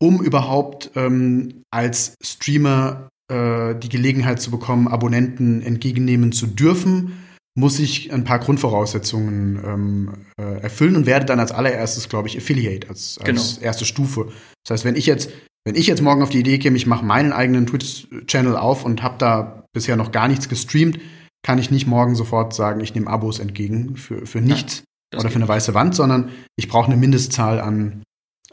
[SPEAKER 2] um überhaupt ähm, als Streamer äh, die Gelegenheit zu bekommen, Abonnenten entgegennehmen zu dürfen, muss ich ein paar Grundvoraussetzungen ähm, äh, erfüllen und werde dann als allererstes, glaube ich, Affiliate als, als genau. erste Stufe. Das heißt, wenn ich jetzt, wenn ich jetzt morgen auf die Idee käme, ich mache meinen eigenen Twitch-Channel auf und habe da bisher noch gar nichts gestreamt, kann ich nicht morgen sofort sagen, ich nehme Abos entgegen für, für nichts ja, oder für eine weiße Wand, sondern ich brauche eine Mindestzahl an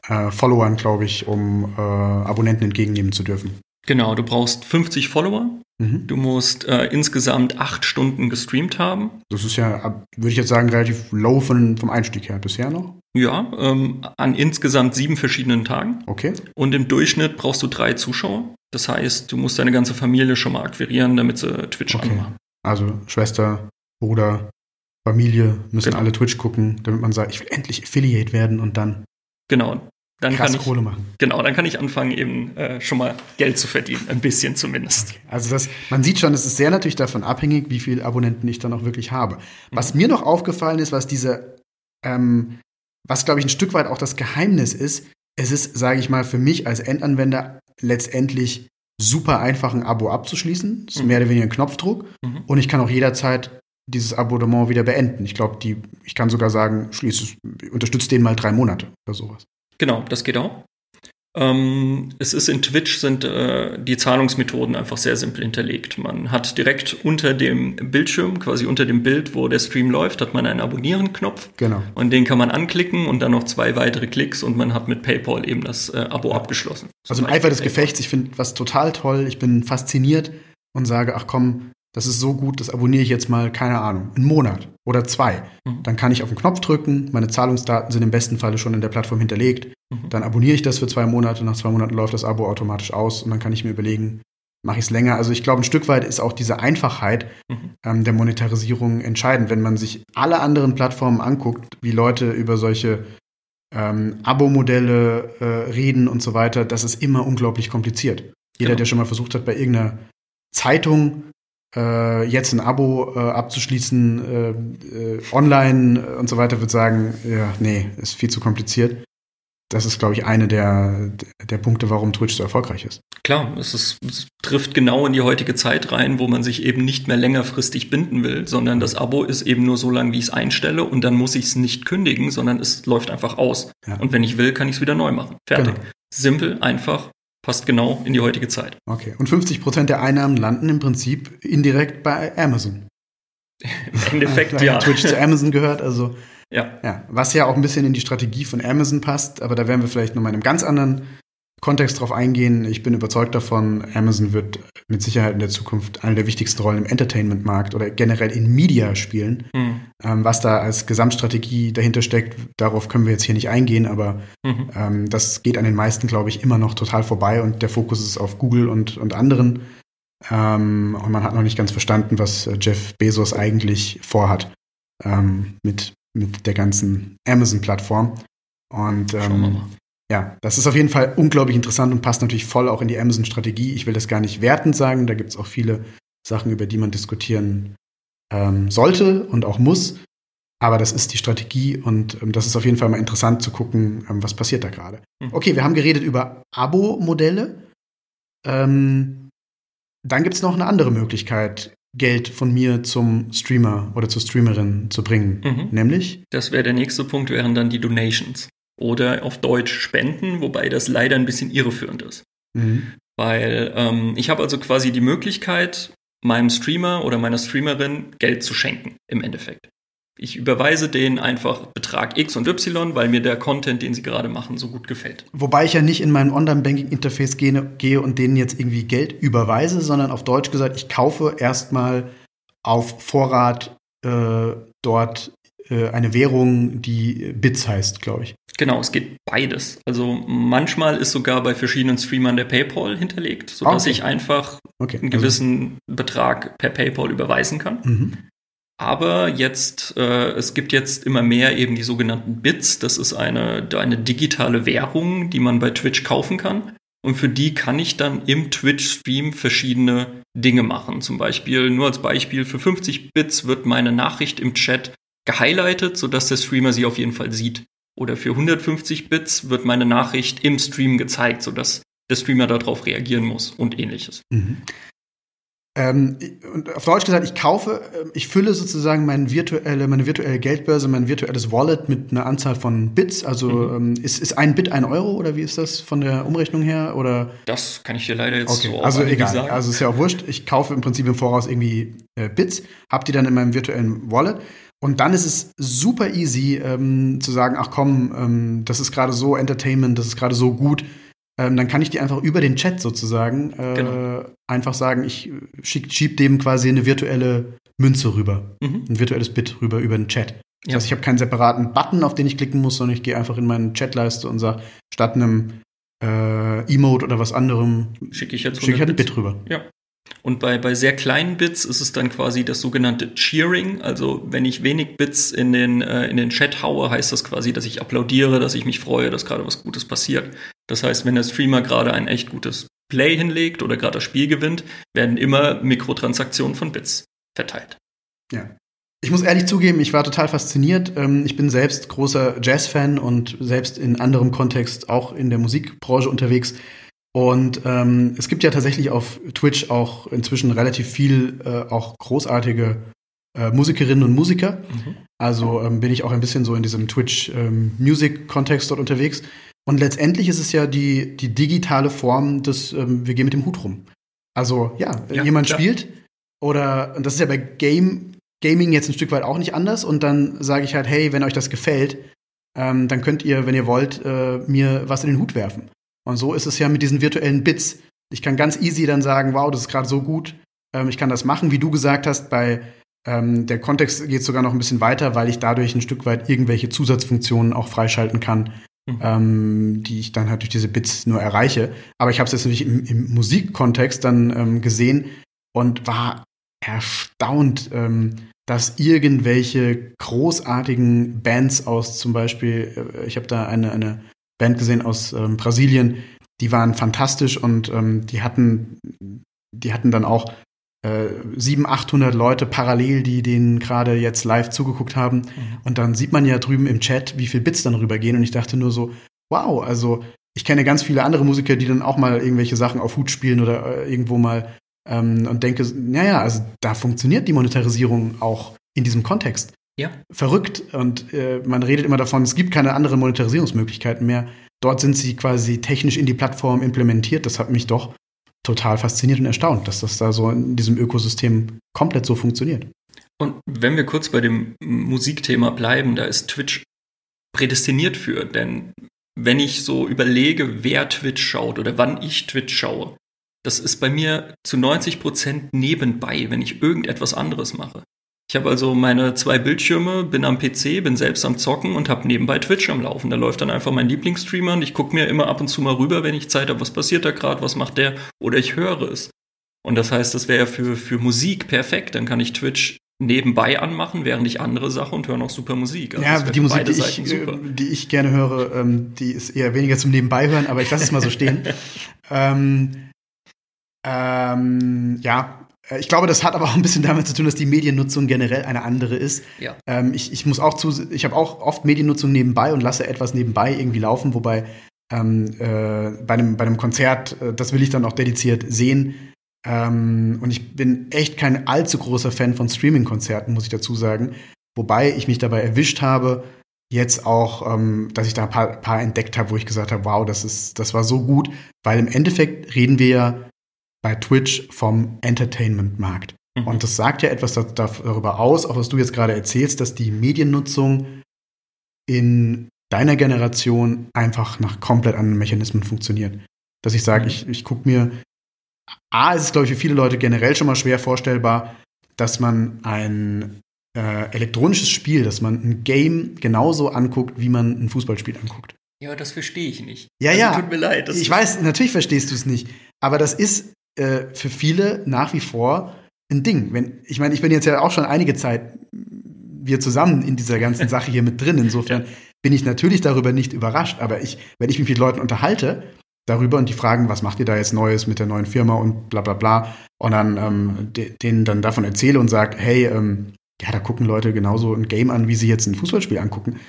[SPEAKER 2] äh, Followern, glaube ich, um äh, Abonnenten entgegennehmen zu dürfen.
[SPEAKER 3] Genau, du brauchst 50 Follower. Mhm. Du musst äh, insgesamt acht Stunden gestreamt haben.
[SPEAKER 2] Das ist ja, würde ich jetzt sagen, relativ low von, vom Einstieg her bisher noch.
[SPEAKER 3] Ja, ähm, an insgesamt sieben verschiedenen Tagen.
[SPEAKER 2] Okay.
[SPEAKER 3] Und im Durchschnitt brauchst du drei Zuschauer. Das heißt, du musst deine ganze Familie schon mal akquirieren, damit sie Twitch okay. anmachen.
[SPEAKER 2] Also Schwester, Bruder, Familie müssen genau. alle Twitch gucken, damit man sagt, ich will endlich Affiliate werden und dann.
[SPEAKER 3] Genau dann
[SPEAKER 2] Krass
[SPEAKER 3] kann ich,
[SPEAKER 2] Kohle machen.
[SPEAKER 3] Genau, dann kann ich anfangen, eben äh, schon mal Geld zu verdienen, ein bisschen zumindest.
[SPEAKER 2] Okay. Also das, man sieht schon, es ist sehr natürlich davon abhängig, wie viele Abonnenten ich dann auch wirklich habe. Was mhm. mir noch aufgefallen ist, was diese, ähm, was glaube ich ein Stück weit auch das Geheimnis ist, es ist, sage ich mal, für mich als Endanwender letztendlich super einfach ein Abo abzuschließen. Das ist mhm. mehr oder weniger ein Knopfdruck. Mhm. Und ich kann auch jederzeit dieses Abonnement wieder beenden. Ich glaube, die, ich kann sogar sagen, schließe, unterstütze den mal drei Monate oder sowas.
[SPEAKER 3] Genau, das geht auch. Ähm, es ist in Twitch sind äh, die Zahlungsmethoden einfach sehr simpel hinterlegt. Man hat direkt unter dem Bildschirm, quasi unter dem Bild, wo der Stream läuft, hat man einen Abonnieren-Knopf.
[SPEAKER 2] Genau.
[SPEAKER 3] Und den kann man anklicken und dann noch zwei weitere Klicks und man hat mit PayPal eben das äh, Abo abgeschlossen.
[SPEAKER 2] Also im Eifer des Gefechts, ich finde was total toll. Ich bin fasziniert und sage, ach komm, das ist so gut, das abonniere ich jetzt mal, keine Ahnung, einen Monat oder zwei. Mhm. Dann kann ich auf den Knopf drücken, meine Zahlungsdaten sind im besten Falle schon in der Plattform hinterlegt. Mhm. Dann abonniere ich das für zwei Monate, nach zwei Monaten läuft das Abo automatisch aus und dann kann ich mir überlegen, mache ich es länger. Also ich glaube, ein Stück weit ist auch diese Einfachheit mhm. ähm, der Monetarisierung entscheidend. Wenn man sich alle anderen Plattformen anguckt, wie Leute über solche ähm, Abo-Modelle äh, reden und so weiter, das ist immer unglaublich kompliziert. Jeder, genau. der schon mal versucht hat, bei irgendeiner Zeitung äh, jetzt ein Abo äh, abzuschließen, äh, äh online und so weiter, wird sagen, ja, nee, ist viel zu kompliziert. Das ist, glaube ich, eine der, der Punkte, warum Twitch so erfolgreich ist.
[SPEAKER 3] Klar, es, ist, es trifft genau in die heutige Zeit rein, wo man sich eben nicht mehr längerfristig binden will, sondern das Abo ist eben nur so lang, wie ich es einstelle und dann muss ich es nicht kündigen, sondern es läuft einfach aus. Ja. Und wenn ich will, kann ich es wieder neu machen. Fertig. Genau. Simpel, einfach, passt genau in die heutige Zeit.
[SPEAKER 2] Okay. Und 50 Prozent der Einnahmen landen im Prinzip indirekt bei Amazon.
[SPEAKER 3] Im Endeffekt, ja.
[SPEAKER 2] Twitch zu Amazon gehört, also.
[SPEAKER 3] Ja.
[SPEAKER 2] ja. Was ja auch ein bisschen in die Strategie von Amazon passt, aber da werden wir vielleicht nochmal in einem ganz anderen Kontext drauf eingehen. Ich bin überzeugt davon, Amazon wird mit Sicherheit in der Zukunft eine der wichtigsten Rollen im Entertainment-Markt oder generell in Media spielen. Mhm. Ähm, was da als Gesamtstrategie dahinter steckt, darauf können wir jetzt hier nicht eingehen, aber mhm. ähm, das geht an den meisten, glaube ich, immer noch total vorbei und der Fokus ist auf Google und, und anderen. Ähm, und man hat noch nicht ganz verstanden, was Jeff Bezos eigentlich vorhat ähm, mit, mit der ganzen Amazon-Plattform. Und ähm, ja, das ist auf jeden Fall unglaublich interessant und passt natürlich voll auch in die Amazon-Strategie. Ich will das gar nicht wertend sagen, da gibt es auch viele Sachen, über die man diskutieren ähm, sollte und auch muss. Aber das ist die Strategie und ähm, das ist auf jeden Fall mal interessant zu gucken, ähm, was passiert da gerade. Mhm. Okay, wir haben geredet über Abo-Modelle. Ähm, dann gibt es noch eine andere Möglichkeit, Geld von mir zum Streamer oder zur Streamerin zu bringen. Mhm. Nämlich?
[SPEAKER 3] Das wäre der nächste Punkt, wären dann die Donations oder auf Deutsch spenden, wobei das leider ein bisschen irreführend ist. Mhm. Weil ähm, ich habe also quasi die Möglichkeit, meinem Streamer oder meiner Streamerin Geld zu schenken, im Endeffekt. Ich überweise denen einfach Betrag X und Y, weil mir der Content, den sie gerade machen, so gut gefällt.
[SPEAKER 2] Wobei ich ja nicht in mein Online-Banking-Interface gehe, und denen jetzt irgendwie Geld überweise, sondern auf Deutsch gesagt, ich kaufe erstmal auf Vorrat äh, dort eine Währung, die Bits heißt, glaube ich.
[SPEAKER 3] Genau, es geht beides. Also manchmal ist sogar bei verschiedenen Streamern der PayPal hinterlegt, sodass okay. ich einfach okay. einen also gewissen also. Betrag per PayPal überweisen kann. Mhm. Aber jetzt, äh, es gibt jetzt immer mehr eben die sogenannten Bits. Das ist eine, eine digitale Währung, die man bei Twitch kaufen kann. Und für die kann ich dann im Twitch-Stream verschiedene Dinge machen. Zum Beispiel, nur als Beispiel, für 50 Bits wird meine Nachricht im Chat gehighlightet, sodass der Streamer sie auf jeden Fall sieht. Oder für 150 Bits wird meine Nachricht im Stream gezeigt, sodass der Streamer darauf reagieren muss und ähnliches. Mhm.
[SPEAKER 2] Ähm, und auf Deutsch gesagt, ich kaufe, ähm, ich fülle sozusagen mein virtuelle, meine virtuelle Geldbörse, mein virtuelles Wallet mit einer Anzahl von Bits. Also mhm. ähm, ist, ist ein Bit ein Euro oder wie ist das von der Umrechnung her? Oder?
[SPEAKER 3] Das kann ich dir leider jetzt
[SPEAKER 2] okay. so Also egal, sagen. also ist ja auch wurscht. Ich kaufe im Prinzip im Voraus irgendwie äh, Bits, hab die dann in meinem virtuellen Wallet und dann ist es super easy ähm, zu sagen, ach komm, ähm, das ist gerade so Entertainment, das ist gerade so gut. Ähm, dann kann ich die einfach über den Chat sozusagen äh, genau. einfach sagen, ich schieb, schieb dem quasi eine virtuelle Münze rüber, mhm. ein virtuelles Bit rüber über den Chat. Das ja. heißt, ich habe keinen separaten Button, auf den ich klicken muss, sondern ich gehe einfach in meine Chatleiste und sage, statt einem äh, Emote oder was anderem
[SPEAKER 3] schicke ich jetzt
[SPEAKER 2] schick ich halt ein Bit rüber.
[SPEAKER 3] Ja, und bei, bei sehr kleinen Bits ist es dann quasi das sogenannte Cheering. Also wenn ich wenig Bits in den, äh, in den Chat haue, heißt das quasi, dass ich applaudiere, dass ich mich freue, dass gerade was Gutes passiert. Das heißt, wenn der Streamer gerade ein echt gutes Play hinlegt oder gerade das Spiel gewinnt, werden immer Mikrotransaktionen von Bits verteilt.
[SPEAKER 2] Ja. Ich muss ehrlich zugeben, ich war total fasziniert. Ähm, ich bin selbst großer Jazz-Fan und selbst in anderem Kontext auch in der Musikbranche unterwegs. Und ähm, es gibt ja tatsächlich auf Twitch auch inzwischen relativ viel äh, auch großartige äh, Musikerinnen und Musiker. Mhm. Also ähm, bin ich auch ein bisschen so in diesem Twitch-Music-Kontext ähm, dort unterwegs. Und letztendlich ist es ja die, die digitale Form des, ähm, wir gehen mit dem Hut rum. Also ja, ja jemand klar. spielt oder, und das ist ja bei Game, Gaming jetzt ein Stück weit auch nicht anders. Und dann sage ich halt, hey, wenn euch das gefällt, ähm, dann könnt ihr, wenn ihr wollt, äh, mir was in den Hut werfen. Und so ist es ja mit diesen virtuellen Bits. Ich kann ganz easy dann sagen, wow, das ist gerade so gut, ähm, ich kann das machen, wie du gesagt hast, bei ähm, der Kontext geht sogar noch ein bisschen weiter, weil ich dadurch ein Stück weit irgendwelche Zusatzfunktionen auch freischalten kann, mhm. ähm, die ich dann halt durch diese Bits nur erreiche. Aber ich habe es jetzt natürlich im, im Musikkontext dann ähm, gesehen und war erstaunt, ähm, dass irgendwelche großartigen Bands aus zum Beispiel, äh, ich habe da eine, eine Band gesehen aus ähm, Brasilien, die waren fantastisch und ähm, die hatten, die hatten dann auch äh, 700, 800 Leute parallel, die denen gerade jetzt live zugeguckt haben. Mhm. Und dann sieht man ja drüben im Chat, wie viel Bits dann rübergehen. Und ich dachte nur so, wow, also ich kenne ganz viele andere Musiker, die dann auch mal irgendwelche Sachen auf Hut spielen oder äh, irgendwo mal ähm, und denke, naja, also da funktioniert die Monetarisierung auch in diesem Kontext ja. verrückt. Und äh, man redet immer davon, es gibt keine anderen Monetarisierungsmöglichkeiten mehr. Dort sind sie quasi technisch in die Plattform implementiert. Das hat mich doch total fasziniert und erstaunt, dass das da so in diesem Ökosystem komplett so funktioniert.
[SPEAKER 3] Und wenn wir kurz bei dem Musikthema bleiben, da ist Twitch prädestiniert für, denn wenn ich so überlege, wer Twitch schaut oder wann ich Twitch schaue, das ist bei mir zu 90 Prozent nebenbei, wenn ich irgendetwas anderes mache. Ich habe also meine zwei Bildschirme, bin am PC, bin selbst am Zocken und habe nebenbei Twitch am Laufen. Da läuft dann einfach mein Lieblingsstreamer und ich gucke mir immer ab und zu mal rüber, wenn ich Zeit habe, was passiert da gerade, was macht der oder ich höre es. Und das heißt, das wäre ja für, für Musik perfekt. Dann kann ich Twitch nebenbei anmachen, während ich andere Sache und höre noch super Musik.
[SPEAKER 2] Also ja, die Musik, die ich, äh, die ich, gerne höre, ähm, die ist eher weniger zum Nebenbeihören, aber ich lasse es mal so stehen. ähm, ähm, ja, ich glaube, das hat aber auch ein bisschen damit zu tun, dass die Mediennutzung generell eine andere ist.
[SPEAKER 3] Ja.
[SPEAKER 2] Ähm, ich, ich muss auch zu, ich habe auch oft Mediennutzung nebenbei und lasse etwas nebenbei irgendwie laufen, wobei ähm, äh, bei, einem, bei einem Konzert, äh, das will ich dann auch dediziert sehen. Ähm, und ich bin echt kein allzu großer Fan von Streaming-Konzerten, muss ich dazu sagen. Wobei ich mich dabei erwischt habe, jetzt auch, ähm, dass ich da ein paar, paar entdeckt habe, wo ich gesagt habe, wow, das ist, das war so gut, weil im Endeffekt reden wir ja bei Twitch vom Entertainment-Markt. Mhm. Und das sagt ja etwas darüber aus, auch was du jetzt gerade erzählst, dass die Mediennutzung in deiner Generation einfach nach komplett anderen Mechanismen funktioniert. Dass ich sage, mhm. ich, ich gucke mir, A, ist es, glaube ich, für viele Leute generell schon mal schwer vorstellbar, dass man ein äh, elektronisches Spiel, dass man ein Game genauso anguckt, wie man ein Fußballspiel anguckt.
[SPEAKER 3] Ja, das verstehe ich nicht.
[SPEAKER 2] Ja, also, ja.
[SPEAKER 3] Tut mir leid.
[SPEAKER 2] ich weiß, natürlich verstehst du es nicht. Aber das ist äh, für viele nach wie vor ein Ding. Wenn, ich meine, ich bin jetzt ja auch schon einige Zeit wir zusammen in dieser ganzen Sache hier mit drin. Insofern bin ich natürlich darüber nicht überrascht. Aber ich, wenn ich mich mit Leuten unterhalte darüber und die fragen, was macht ihr da jetzt Neues mit der neuen Firma und bla bla bla, und dann ähm, de denen dann davon erzähle und sage, hey, ähm, ja, da gucken Leute genauso ein Game an, wie sie jetzt ein Fußballspiel angucken.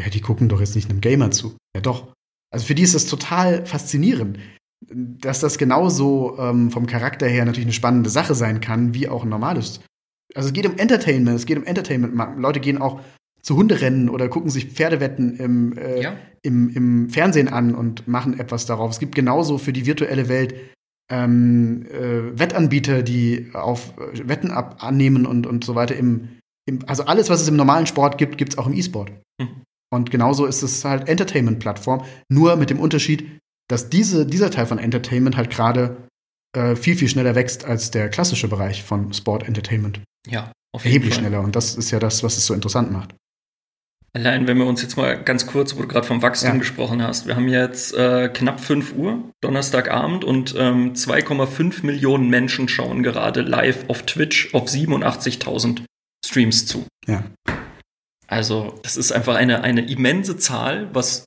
[SPEAKER 2] Ja, die gucken doch jetzt nicht einem Gamer zu. Ja, doch. Also für die ist das total faszinierend dass das genauso ähm, vom Charakter her natürlich eine spannende Sache sein kann, wie auch ein normales. Also es geht um Entertainment, es geht um Entertainment. Leute gehen auch zu Hunderennen oder gucken sich Pferdewetten im, äh, ja. im, im Fernsehen an und machen etwas darauf. Es gibt genauso für die virtuelle Welt ähm, äh, Wettanbieter, die auf äh, Wetten ab annehmen und, und so weiter. Im, im, also alles, was es im normalen Sport gibt, gibt es auch im E-Sport. Mhm. Und genauso ist es halt Entertainment-Plattform, nur mit dem Unterschied, dass diese, dieser Teil von Entertainment halt gerade äh, viel, viel schneller wächst als der klassische Bereich von Sport Entertainment.
[SPEAKER 3] Ja,
[SPEAKER 2] auf jeden Erheblich Fall. schneller. Und das ist ja das, was es so interessant macht.
[SPEAKER 3] Allein, wenn wir uns jetzt mal ganz kurz, wo du gerade vom Wachstum ja. gesprochen hast, wir haben jetzt äh, knapp 5 Uhr, Donnerstagabend, und ähm, 2,5 Millionen Menschen schauen gerade live auf Twitch auf 87.000 Streams zu.
[SPEAKER 2] Ja.
[SPEAKER 3] Also, das ist einfach eine, eine immense Zahl, was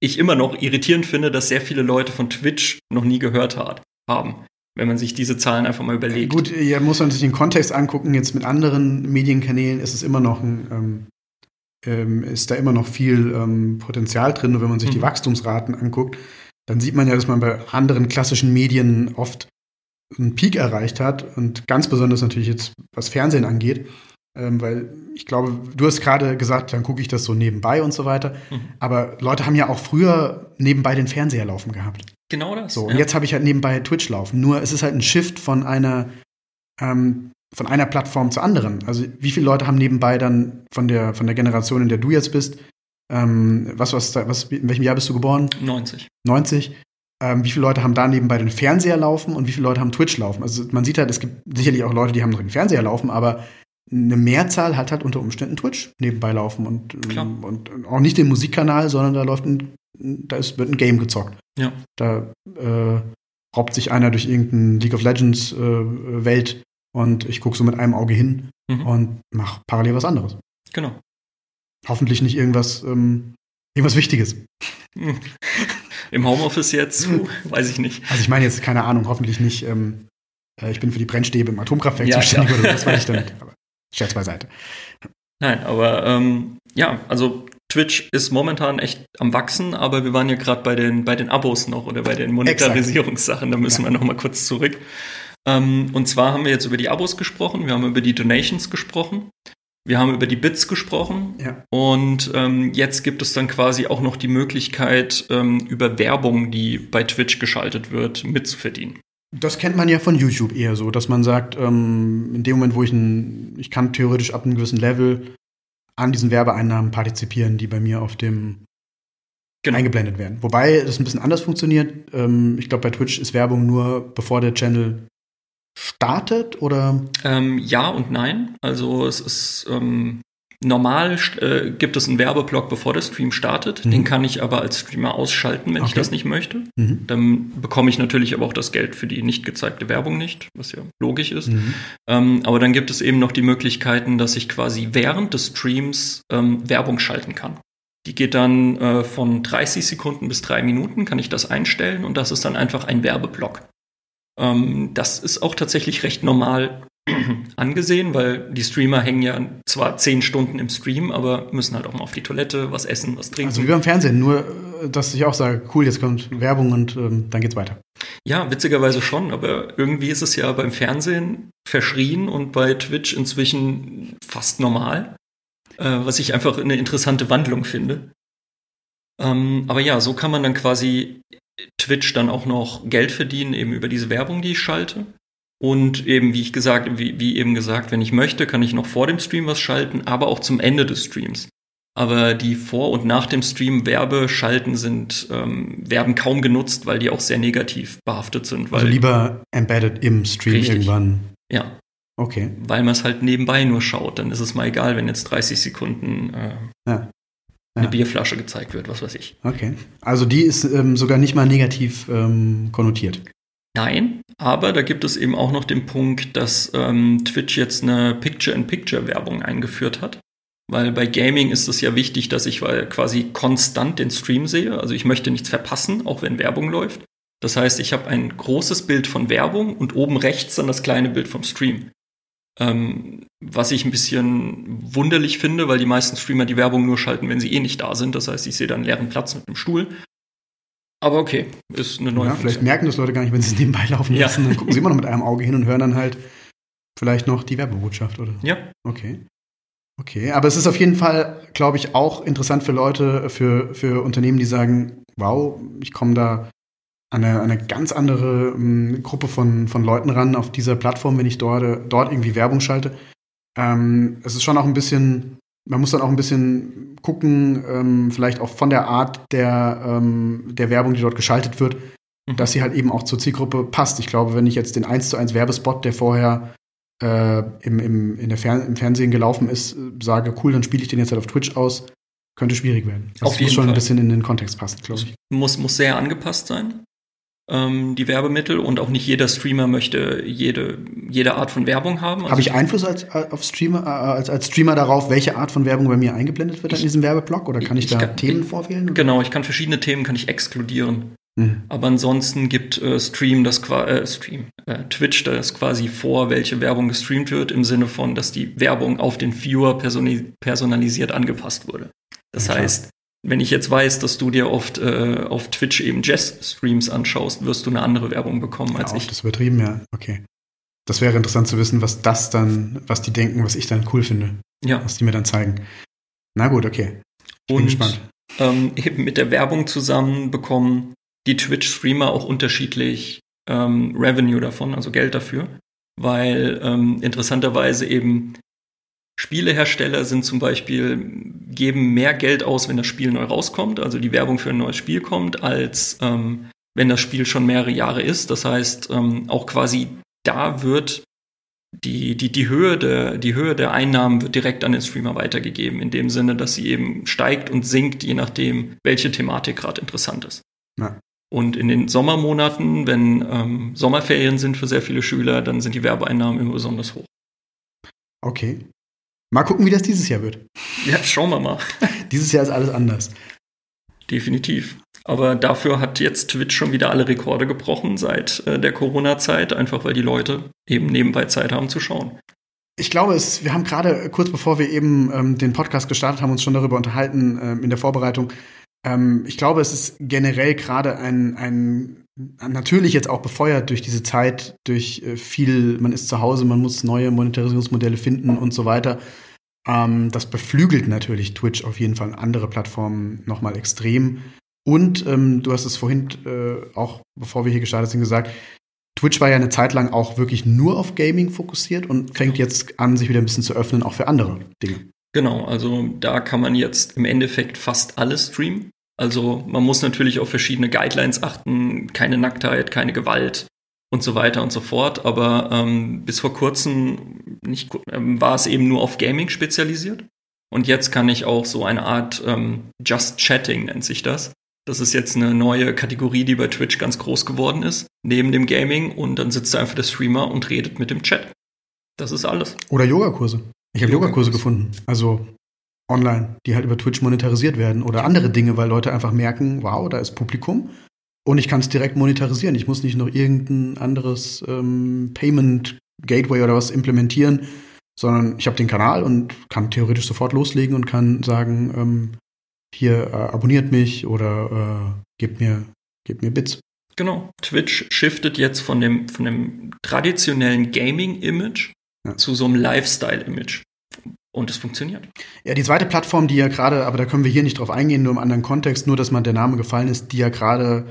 [SPEAKER 3] ich immer noch irritierend finde, dass sehr viele Leute von Twitch noch nie gehört hat, haben. Wenn man sich diese Zahlen einfach mal überlegt.
[SPEAKER 2] Gut, ja, muss man sich den Kontext angucken. Jetzt mit anderen Medienkanälen ist es immer noch ein, ähm, ähm, ist da immer noch viel ähm, Potenzial drin. Und wenn man sich mhm. die Wachstumsraten anguckt, dann sieht man ja, dass man bei anderen klassischen Medien oft einen Peak erreicht hat. Und ganz besonders natürlich jetzt, was Fernsehen angeht. Ähm, weil ich glaube, du hast gerade gesagt, dann gucke ich das so nebenbei und so weiter. Mhm. Aber Leute haben ja auch früher nebenbei den Fernseher laufen gehabt.
[SPEAKER 3] Genau das.
[SPEAKER 2] So, und jetzt habe ich halt nebenbei Twitch laufen. Nur es ist halt ein Shift von einer, ähm, von einer Plattform zur anderen. Also wie viele Leute haben nebenbei dann von der, von der Generation, in der du jetzt bist, ähm, was, was, was, in welchem Jahr bist du geboren?
[SPEAKER 3] 90.
[SPEAKER 2] 90. Ähm, wie viele Leute haben da nebenbei den Fernseher laufen und wie viele Leute haben Twitch laufen? Also man sieht halt, es gibt sicherlich auch Leute, die haben noch den Fernseher laufen, aber eine Mehrzahl hat halt unter Umständen Twitch nebenbei laufen und, ähm, und auch nicht den Musikkanal, sondern da läuft ein, da ist, wird ein Game gezockt.
[SPEAKER 3] Ja.
[SPEAKER 2] Da äh, raubt sich einer durch irgendein League of Legends äh, Welt und ich gucke so mit einem Auge hin mhm. und mache parallel was anderes.
[SPEAKER 3] Genau.
[SPEAKER 2] Hoffentlich nicht irgendwas, ähm, irgendwas Wichtiges.
[SPEAKER 3] Im Homeoffice jetzt, weiß ich nicht.
[SPEAKER 2] Also ich meine jetzt, keine Ahnung, hoffentlich nicht, ähm, äh, ich bin für die Brennstäbe im Atomkraftwerk ja, zuständig ja. oder was weiß ich damit. Aber Scherz beiseite.
[SPEAKER 3] Nein, aber ähm, ja, also Twitch ist momentan echt am wachsen, aber wir waren ja gerade bei den, bei den Abos noch oder bei den Monetarisierungssachen, da müssen ja. wir noch mal kurz zurück. Ähm, und zwar haben wir jetzt über die Abos gesprochen, wir haben über die Donations gesprochen, wir haben über die Bits gesprochen
[SPEAKER 2] ja.
[SPEAKER 3] und ähm, jetzt gibt es dann quasi auch noch die Möglichkeit, ähm, über Werbung, die bei Twitch geschaltet wird, mitzuverdienen.
[SPEAKER 2] Das kennt man ja von YouTube eher so, dass man sagt, ähm, in dem Moment, wo ich ein, ich kann theoretisch ab einem gewissen Level an diesen Werbeeinnahmen partizipieren, die bei mir auf dem genau. eingeblendet werden. Wobei das ein bisschen anders funktioniert. Ähm, ich glaube, bei Twitch ist Werbung nur, bevor der Channel startet oder?
[SPEAKER 3] Ähm, ja und nein. Also es ist ähm, normal äh, gibt es einen Werbeblock, bevor der Stream startet. Mhm. Den kann ich aber als Streamer ausschalten, wenn okay. ich das nicht möchte. Mhm. Dann bekomme ich natürlich aber auch das Geld für die nicht gezeigte Werbung nicht, was ja logisch ist. Mhm. Ähm, aber dann gibt es eben noch die Möglichkeiten, dass ich quasi während des Streams ähm, Werbung schalten kann. Die geht dann äh, von 30 Sekunden bis drei Minuten, kann ich das einstellen und das ist dann einfach ein Werbeblock. Ähm, das ist auch tatsächlich recht normal angesehen, weil die Streamer hängen ja zwar zehn Stunden im Stream, aber müssen halt auch mal auf die Toilette, was essen, was trinken.
[SPEAKER 2] Also wie beim Fernsehen, nur äh, dass ich auch sage, cool, jetzt kommt Werbung und ähm, dann geht's weiter.
[SPEAKER 3] Ja, witzigerweise schon, aber irgendwie ist es ja beim Fernsehen verschrien und bei Twitch inzwischen fast normal, äh, was ich einfach eine interessante Wandlung finde. Ähm, aber ja, so kann man dann quasi Twitch dann auch noch Geld verdienen, eben über diese Werbung, die ich schalte. Und eben, wie ich gesagt, wie, wie eben gesagt, wenn ich möchte, kann ich noch vor dem Stream was schalten, aber auch zum Ende des Streams. Aber die vor und nach dem Stream Werbeschalten sind, ähm, werden kaum genutzt, weil die auch sehr negativ behaftet sind.
[SPEAKER 2] also lieber embedded im Stream richtig. irgendwann.
[SPEAKER 3] Ja.
[SPEAKER 2] Okay.
[SPEAKER 3] Weil man es halt nebenbei nur schaut. Dann ist es mal egal, wenn jetzt 30 Sekunden äh, ja eine ja. Bierflasche gezeigt wird, was weiß ich.
[SPEAKER 2] Okay. Also die ist ähm, sogar nicht mal negativ ähm, konnotiert.
[SPEAKER 3] Nein, aber da gibt es eben auch noch den Punkt, dass ähm, Twitch jetzt eine Picture-in-Picture-Werbung eingeführt hat. Weil bei Gaming ist es ja wichtig, dass ich quasi konstant den Stream sehe. Also ich möchte nichts verpassen, auch wenn Werbung läuft. Das heißt, ich habe ein großes Bild von Werbung und oben rechts dann das kleine Bild vom Stream. Ähm, was ich ein bisschen wunderlich finde, weil die meisten Streamer die Werbung nur schalten, wenn sie eh nicht da sind. Das heißt, ich sehe dann einen leeren Platz mit einem Stuhl. Aber okay, ist eine neue
[SPEAKER 2] ja, Vielleicht merken das Leute gar nicht, wenn sie es nebenbei laufen ja. lassen. Dann gucken sie immer noch mit einem Auge hin und hören dann halt vielleicht noch die Werbebotschaft, oder?
[SPEAKER 3] Ja.
[SPEAKER 2] Okay. Okay, aber es ist auf jeden Fall, glaube ich, auch interessant für Leute, für, für Unternehmen, die sagen, wow, ich komme da eine, eine ganz andere ähm, Gruppe von, von Leuten ran auf dieser Plattform, wenn ich dort, dort irgendwie Werbung schalte. Ähm, es ist schon auch ein bisschen, man muss dann auch ein bisschen gucken, ähm, vielleicht auch von der Art der, ähm, der Werbung, die dort geschaltet wird, mhm. dass sie halt eben auch zur Zielgruppe passt. Ich glaube, wenn ich jetzt den 1 zu 1 Werbespot, der vorher äh, im, im, in der Fer im Fernsehen gelaufen ist, sage, cool, dann spiele ich den jetzt halt auf Twitch aus, könnte schwierig werden.
[SPEAKER 3] Das auf
[SPEAKER 2] muss schon
[SPEAKER 3] Fall.
[SPEAKER 2] ein bisschen in den Kontext passen, glaube ich.
[SPEAKER 3] Muss, muss sehr angepasst sein ähm, die Werbemittel und auch nicht jeder Streamer möchte jede, jede Art von Werbung haben.
[SPEAKER 2] Also Habe ich Einfluss als, äh, auf Streamer, äh, als, als Streamer darauf, welche Art von Werbung bei mir eingeblendet wird ich, in diesem Werbeblock? Oder kann ich, ich da kann, Themen vorwählen?
[SPEAKER 3] Genau, ich kann verschiedene Themen kann ich exkludieren. Mhm. Aber ansonsten gibt äh, Stream das äh, Stream, äh, Twitch das quasi vor, welche Werbung gestreamt wird, im Sinne von, dass die Werbung auf den Viewer personalisiert angepasst wurde. Das ja, heißt, wenn ich jetzt weiß, dass du dir oft äh, auf Twitch eben Jazz-Streams anschaust, wirst du eine andere Werbung bekommen als
[SPEAKER 2] ja,
[SPEAKER 3] ich.
[SPEAKER 2] Das ist übertrieben, ja. Okay. Das wäre interessant zu wissen, was das dann, was die denken, was ich dann cool finde.
[SPEAKER 3] Ja.
[SPEAKER 2] Was die mir dann zeigen. Na gut, okay.
[SPEAKER 3] Ich bin gespannt. Ähm, eben mit der Werbung zusammen bekommen die Twitch-Streamer auch unterschiedlich ähm, Revenue davon, also Geld dafür. Weil ähm, interessanterweise eben Spielehersteller sind zum Beispiel, geben mehr Geld aus, wenn das Spiel neu rauskommt, also die Werbung für ein neues Spiel kommt, als ähm, wenn das Spiel schon mehrere Jahre ist. Das heißt, ähm, auch quasi da wird die, die, die, Höhe der, die Höhe der Einnahmen wird direkt an den Streamer weitergegeben, in dem Sinne, dass sie eben steigt und sinkt, je nachdem, welche Thematik gerade interessant ist. Ja. Und in den Sommermonaten, wenn ähm, Sommerferien sind für sehr viele Schüler, dann sind die Werbeeinnahmen immer besonders hoch.
[SPEAKER 2] Okay. Mal gucken, wie das dieses Jahr wird.
[SPEAKER 3] Ja, schauen wir mal.
[SPEAKER 2] dieses Jahr ist alles anders.
[SPEAKER 3] Definitiv. Aber dafür hat jetzt Twitch schon wieder alle Rekorde gebrochen seit äh, der Corona-Zeit, einfach weil die Leute eben nebenbei Zeit haben zu schauen.
[SPEAKER 2] Ich glaube, es, wir haben gerade kurz bevor wir eben ähm, den Podcast gestartet haben, uns schon darüber unterhalten ähm, in der Vorbereitung. Ähm, ich glaube, es ist generell gerade ein, ein natürlich jetzt auch befeuert durch diese Zeit, durch äh, viel, man ist zu Hause, man muss neue Monetarisierungsmodelle finden und so weiter. Ähm, das beflügelt natürlich Twitch auf jeden Fall andere Plattformen nochmal extrem. Und ähm, du hast es vorhin äh, auch, bevor wir hier gestartet sind, gesagt, Twitch war ja eine Zeit lang auch wirklich nur auf Gaming fokussiert und fängt jetzt an, sich wieder ein bisschen zu öffnen, auch für andere Dinge.
[SPEAKER 3] Genau, also da kann man jetzt im Endeffekt fast alles streamen. Also man muss natürlich auf verschiedene Guidelines achten, keine Nacktheit, keine Gewalt und so weiter und so fort. Aber ähm, bis vor kurzem nicht, ähm, war es eben nur auf Gaming spezialisiert. Und jetzt kann ich auch so eine Art ähm, Just Chatting nennt sich das. Das ist jetzt eine neue Kategorie, die bei Twitch ganz groß geworden ist, neben dem Gaming. Und dann sitzt da einfach der Streamer und redet mit dem Chat. Das ist alles.
[SPEAKER 2] Oder Yogakurse. Ich habe Yogakurse gefunden. Also online, die halt über Twitch monetarisiert werden. Oder andere Dinge, weil Leute einfach merken, wow, da ist Publikum. Und ich kann es direkt monetarisieren. Ich muss nicht noch irgendein anderes ähm, Payment Gateway oder was implementieren, sondern ich habe den Kanal und kann theoretisch sofort loslegen und kann sagen, ähm, hier äh, abonniert mich oder äh, gebt mir, gebt mir Bits.
[SPEAKER 3] Genau. Twitch shiftet jetzt von dem, von dem traditionellen Gaming-Image ja. zu so einem Lifestyle-Image. Und es funktioniert.
[SPEAKER 2] Ja, die zweite Plattform, die ja gerade, aber da können wir hier nicht drauf eingehen, nur im anderen Kontext, nur dass man der Name gefallen ist, die ja gerade,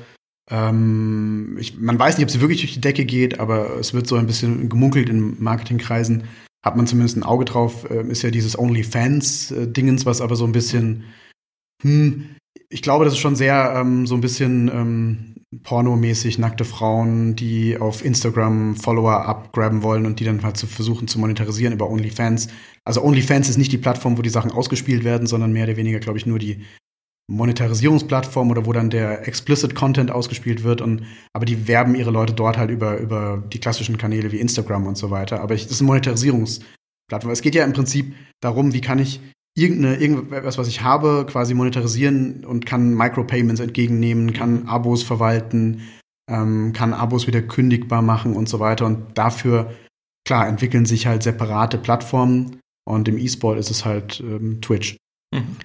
[SPEAKER 2] ähm, man weiß nicht, ob sie wirklich durch die Decke geht, aber es wird so ein bisschen gemunkelt in Marketingkreisen, hat man zumindest ein Auge drauf, äh, ist ja dieses OnlyFans-Dingens, was aber so ein bisschen, hm, ich glaube, das ist schon sehr ähm, so ein bisschen ähm, pornomäßig nackte Frauen, die auf Instagram Follower abgraben wollen und die dann halt zu versuchen zu monetarisieren über OnlyFans. Also OnlyFans ist nicht die Plattform, wo die Sachen ausgespielt werden, sondern mehr oder weniger, glaube ich, nur die Monetarisierungsplattform oder wo dann der explicit Content ausgespielt wird und aber die werben ihre Leute dort halt über über die klassischen Kanäle wie Instagram und so weiter. Aber ich, das ist eine Monetarisierungsplattform. Es geht ja im Prinzip darum, wie kann ich irgendeine, irgendwas, was ich habe, quasi monetarisieren und kann Micropayments entgegennehmen, kann Abos verwalten, ähm, kann Abos wieder kündigbar machen und so weiter. Und dafür, klar, entwickeln sich halt separate Plattformen und im E-Sport ist es halt ähm, Twitch. Mhm.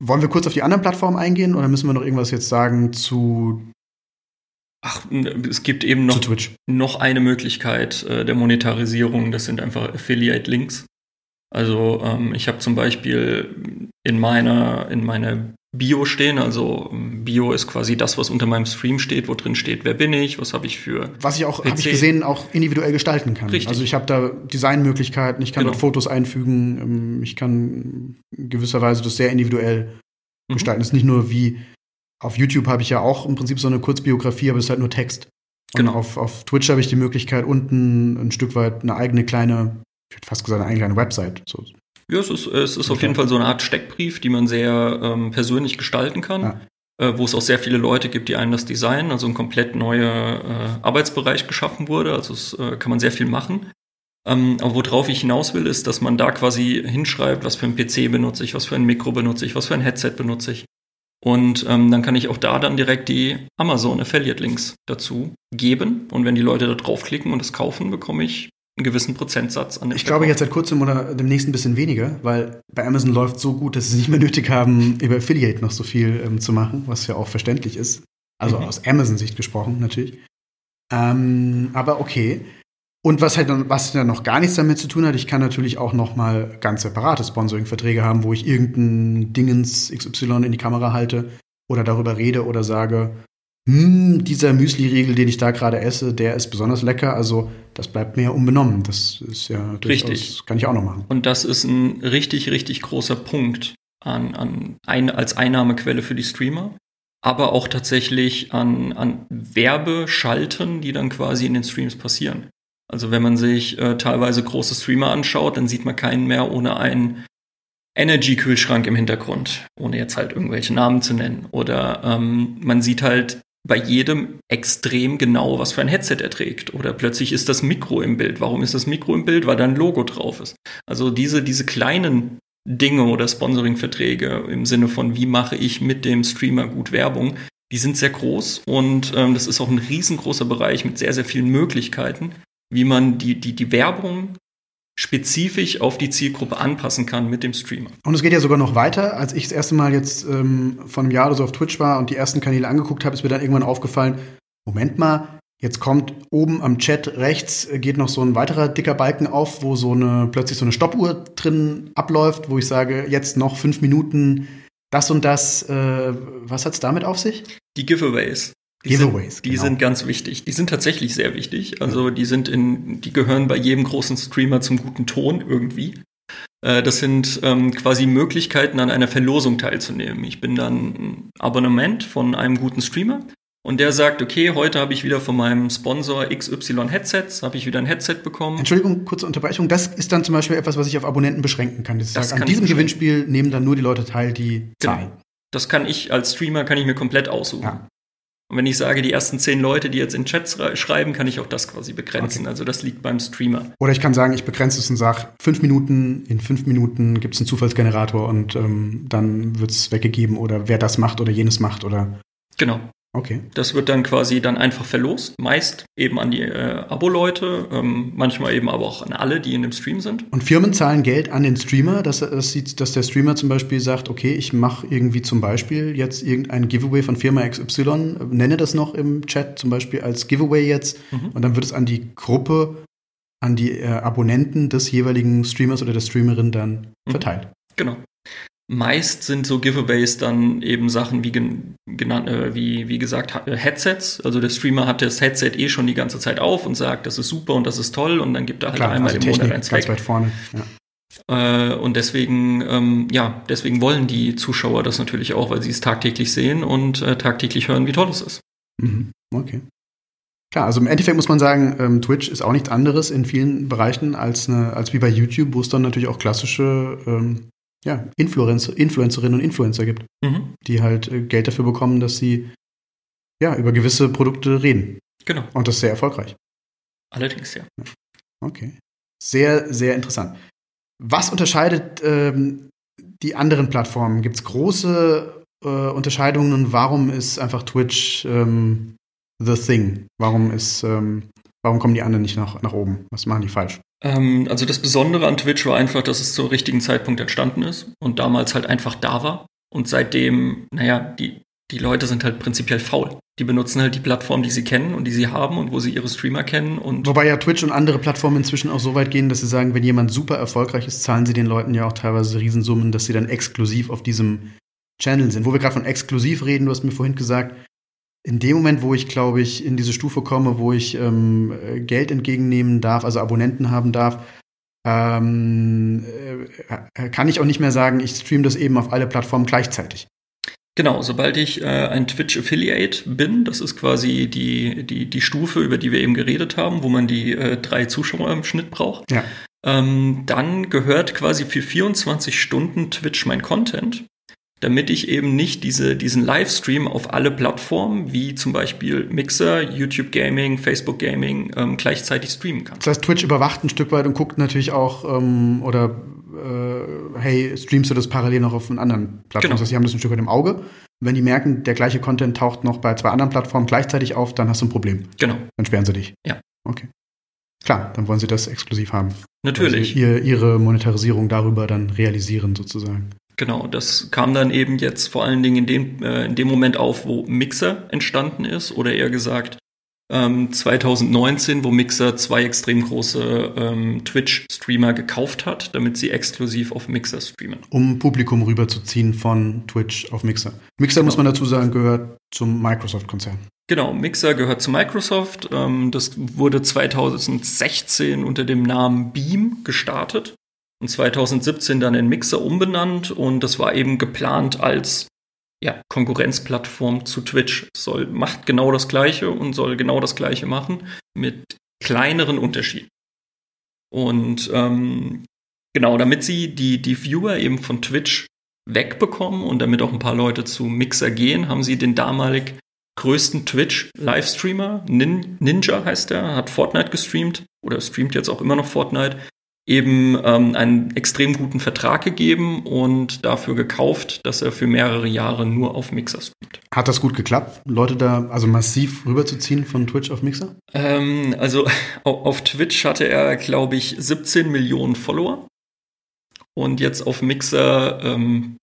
[SPEAKER 2] Wollen wir kurz auf die anderen Plattformen eingehen oder müssen wir noch irgendwas jetzt sagen zu
[SPEAKER 3] Ach, es gibt eben noch, noch eine Möglichkeit äh, der Monetarisierung. Das sind einfach Affiliate-Links. Also ähm, ich habe zum Beispiel in meiner, in meiner Bio stehen, also ähm, Bio ist quasi das, was unter meinem Stream steht, wo drin steht, wer bin ich, was habe ich für.
[SPEAKER 2] Was ich auch, habe ich gesehen, auch individuell gestalten kann. Richtig. Also ich habe da Designmöglichkeiten, ich kann genau. dort Fotos einfügen, ähm, ich kann gewisserweise das sehr individuell mhm. gestalten. Das ist nicht nur wie auf YouTube habe ich ja auch im Prinzip so eine Kurzbiografie, aber es ist halt nur Text. Und genau. auf, auf Twitch habe ich die Möglichkeit, unten ein Stück weit eine eigene kleine ich hätte fast gesagt, eigentlich eine Website. So.
[SPEAKER 3] Ja, es ist, es ist auf jeden Fall so eine Art Steckbrief, die man sehr ähm, persönlich gestalten kann. Ja. Äh, wo es auch sehr viele Leute gibt, die einen das Design, also ein komplett neuer äh, Arbeitsbereich geschaffen wurde. Also es äh, kann man sehr viel machen. Ähm, aber worauf ich hinaus will, ist, dass man da quasi hinschreibt, was für ein PC benutze ich, was für ein Mikro benutze ich, was für ein Headset benutze ich. Und ähm, dann kann ich auch da dann direkt die Amazon Affiliate Links dazu geben. Und wenn die Leute da draufklicken und es kaufen, bekomme ich einen gewissen Prozentsatz
[SPEAKER 2] an dem Ich glaube jetzt seit kurzem oder demnächst ein bisschen weniger, weil bei Amazon läuft so gut, dass sie nicht mehr nötig haben, über Affiliate noch so viel ähm, zu machen, was ja auch verständlich ist. Also mhm. aus Amazon-Sicht gesprochen natürlich. Ähm, aber okay. Und was halt dann, was dann noch gar nichts damit zu tun hat, ich kann natürlich auch noch mal ganz separate Sponsoring-Verträge haben, wo ich irgendein Dingens XY in die Kamera halte oder darüber rede oder sage, hm, dieser Müsli-Riegel, den ich da gerade esse, der ist besonders lecker. Also das bleibt mir unbenommen. Das ist ja
[SPEAKER 3] durchaus, richtig.
[SPEAKER 2] kann ich auch noch machen.
[SPEAKER 3] Und das ist ein richtig, richtig großer Punkt an, an ein, als Einnahmequelle für die Streamer. Aber auch tatsächlich an, an Werbeschalten, die dann quasi in den Streams passieren. Also wenn man sich äh, teilweise große Streamer anschaut, dann sieht man keinen mehr ohne einen Energy-Kühlschrank im Hintergrund, ohne jetzt halt irgendwelche Namen zu nennen. Oder ähm, man sieht halt bei jedem extrem genau, was für ein Headset er trägt. Oder plötzlich ist das Mikro im Bild. Warum ist das Mikro im Bild? Weil da ein Logo drauf ist. Also diese, diese kleinen Dinge oder Sponsoring-Verträge im Sinne von, wie mache ich mit dem Streamer gut Werbung, die sind sehr groß und ähm, das ist auch ein riesengroßer Bereich mit sehr, sehr vielen Möglichkeiten, wie man die, die, die Werbung spezifisch auf die Zielgruppe anpassen kann mit dem Streamer.
[SPEAKER 2] Und es geht ja sogar noch weiter. Als ich das erste Mal jetzt ähm, von einem Jahr oder so auf Twitch war und die ersten Kanäle angeguckt habe, ist mir dann irgendwann aufgefallen, Moment mal, jetzt kommt oben am Chat rechts äh, geht noch so ein weiterer dicker Balken auf, wo so eine plötzlich so eine Stoppuhr drin abläuft, wo ich sage, jetzt noch fünf Minuten das und das. Äh, was hat's damit auf sich?
[SPEAKER 3] Die Giveaways. Die Giveaways. Sind, die genau. sind ganz wichtig. Die sind tatsächlich sehr wichtig. Also die sind in, die gehören bei jedem großen Streamer zum guten Ton irgendwie. Äh, das sind ähm, quasi Möglichkeiten, an einer Verlosung teilzunehmen. Ich bin dann ein Abonnement von einem guten Streamer und der sagt, okay, heute habe ich wieder von meinem Sponsor XY Headsets, habe ich wieder ein Headset bekommen.
[SPEAKER 2] Entschuldigung, kurze Unterbrechung. Das ist dann zum Beispiel etwas, was ich auf Abonnenten beschränken kann. Das
[SPEAKER 3] Das
[SPEAKER 2] an
[SPEAKER 3] kann
[SPEAKER 2] diesem
[SPEAKER 3] ich beschränken.
[SPEAKER 2] Gewinnspiel nehmen dann nur die Leute teil, die
[SPEAKER 3] Genau.
[SPEAKER 2] zahlen.
[SPEAKER 3] Das kann ich als Streamer, kann ich mir komplett aussuchen.
[SPEAKER 2] Ja.
[SPEAKER 3] Und wenn ich sage, die ersten zehn Leute, die jetzt in Chats rei- schreiben, kann ich auch das quasi begrenzen.
[SPEAKER 2] Okay.
[SPEAKER 3] Also das liegt beim Streamer.
[SPEAKER 2] Oder ich kann sagen, ich begrenze es und sage, fünf Minuten, in fünf Minuten gibt es einen Zufallsgenerator und ähm, dann wird es weggegeben oder wer das macht oder jenes macht oder
[SPEAKER 3] Genau.
[SPEAKER 2] Okay.
[SPEAKER 3] Das wird dann quasi dann einfach verlost. Meist eben an die äh, Abo-Leute, ähm, manchmal eben aber auch an alle, die in dem Stream sind.
[SPEAKER 2] Und Firmen zahlen Geld an den Streamer, dass, das sieht, dass der Streamer zum Beispiel sagt, okay, ich mache irgendwie zum Beispiel jetzt irgendein Giveaway von Firma XY, nenne das noch im Chat zum Beispiel als Giveaway jetzt
[SPEAKER 3] Mhm.
[SPEAKER 2] und dann wird es an die Gruppe, an die äh, Abonnenten des jeweiligen Streamers oder der Streamerin dann
[SPEAKER 3] Mhm.
[SPEAKER 2] verteilt.
[SPEAKER 3] Genau. Meist sind so Giveaways dann eben Sachen wie, gen genannt, äh, wie, wie gesagt, äh, Headsets. Also der Streamer hat das Headset eh schon die ganze Zeit auf und sagt, das ist super und das ist toll und dann gibt er halt einmal
[SPEAKER 2] also
[SPEAKER 3] im Monat
[SPEAKER 2] Technik
[SPEAKER 3] eins
[SPEAKER 2] ganz
[SPEAKER 3] weg.
[SPEAKER 2] weit vorne. Ja.
[SPEAKER 3] Äh, und deswegen, ähm, ja, deswegen wollen die Zuschauer das natürlich auch, weil sie es tagtäglich sehen und äh, tagtäglich hören, wie toll es ist.
[SPEAKER 2] Mhm. Okay. Klar, also im Endeffekt muss man sagen, ähm, Twitch ist auch nichts anderes in vielen Bereichen als, eine, als wie bei YouTube, wo es dann natürlich auch klassische ähm, ja, Influencer, Influencerinnen und Influencer gibt,
[SPEAKER 3] Mhm.
[SPEAKER 2] die halt äh, Geld dafür bekommen, dass sie ja, über gewisse Produkte reden.
[SPEAKER 3] Genau.
[SPEAKER 2] Und das ist sehr erfolgreich.
[SPEAKER 3] Allerdings, ja.
[SPEAKER 2] Okay. Sehr, sehr interessant. Was unterscheidet ähm, die anderen Plattformen? Gibt es große äh, Unterscheidungen? Warum ist einfach Twitch ähm, the thing? Warum ist, ähm, warum kommen die anderen nicht nach, nach oben? Was machen die falsch?
[SPEAKER 3] Ähm, also das Besondere an Twitch war einfach, dass es zum richtigen Zeitpunkt entstanden ist und damals halt einfach da war. Und seitdem, naja, die, die Leute sind halt prinzipiell faul. Die benutzen halt die Plattform, die sie kennen und die sie haben und wo sie ihre Streamer kennen und
[SPEAKER 2] Wobei ja Twitch und andere Plattformen inzwischen auch so weit gehen, dass sie sagen, wenn jemand super erfolgreich ist, zahlen sie den Leuten ja auch teilweise Riesensummen, dass sie dann exklusiv auf diesem Channel sind. Wo wir gerade von exklusiv reden, du hast mir vorhin gesagt, in dem Moment, wo ich, glaube ich, in diese Stufe komme, wo ich ähm, äh, Geld entgegennehmen darf, also Abonnenten haben darf, ähm, äh, kann ich auch nicht mehr sagen, ich streame das eben auf alle Plattformen gleichzeitig.
[SPEAKER 3] Genau, sobald ich äh, ein Twitch-Affiliate bin, das ist quasi die, die, die Stufe, über die wir eben geredet haben, wo man die äh, drei Zuschauer im Schnitt braucht,
[SPEAKER 2] Ja.
[SPEAKER 3] ähm, dann gehört quasi für 24 Stunden Twitch mein Content, damit ich eben nicht diese, diesen Livestream auf alle Plattformen, wie zum Beispiel Mixer, YouTube Gaming, Facebook Gaming, ähm, gleichzeitig streamen kann.
[SPEAKER 2] Das heißt, Twitch überwacht ein Stück weit und guckt natürlich auch, ähm, oder äh, hey, streamst du das parallel noch auf einen anderen Plattform?
[SPEAKER 3] Genau.
[SPEAKER 2] Das heißt, die haben das ein Stück weit im Auge. Wenn die merken, der gleiche Content taucht noch bei zwei anderen Plattformen gleichzeitig auf, dann hast du ein Problem.
[SPEAKER 3] Genau,
[SPEAKER 2] Dann sperren sie dich.
[SPEAKER 3] Ja.
[SPEAKER 2] Okay. Klar, dann wollen sie das exklusiv haben.
[SPEAKER 3] natürlich.
[SPEAKER 2] Ihr, ihre Monetarisierung darüber dann realisieren, sozusagen.
[SPEAKER 3] Genau, das kam dann eben jetzt vor allen Dingen in dem, äh, in dem Moment auf, wo Mixer entstanden ist, oder eher gesagt ähm, 2019, wo Mixer zwei extrem große ähm, Twitch-Streamer gekauft hat, damit sie exklusiv auf Mixer streamen.
[SPEAKER 2] Um Publikum rüberzuziehen von Twitch auf Mixer. Mixer, muss man dazu sagen, gehört zum Microsoft-Konzern.
[SPEAKER 3] Genau, Mixer gehört zu Microsoft. Ähm, das wurde 2016 unter dem Namen Beam gestartet und 2017 dann in Mixer umbenannt und das war eben geplant als ja, Konkurrenzplattform zu Twitch. Soll, macht genau das Gleiche und soll genau das Gleiche machen mit kleineren Unterschieden. Und ähm, genau, damit sie die, die Viewer eben von Twitch wegbekommen und damit auch ein paar Leute zu Mixer gehen, haben sie den damalig größten Twitch-Livestreamer, Nin Ninja heißt er, hat Fortnite gestreamt oder streamt jetzt auch immer noch Fortnite, eben ähm, einen extrem guten Vertrag gegeben und dafür gekauft, dass er für mehrere Jahre nur auf Mixer streamt.
[SPEAKER 2] Hat das gut geklappt, Leute da also massiv rüberzuziehen von Twitch auf Mixer?
[SPEAKER 3] Ähm, also au- auf Twitch hatte er, glaube ich, 17 Millionen Follower und jetzt auf Mixer ähm,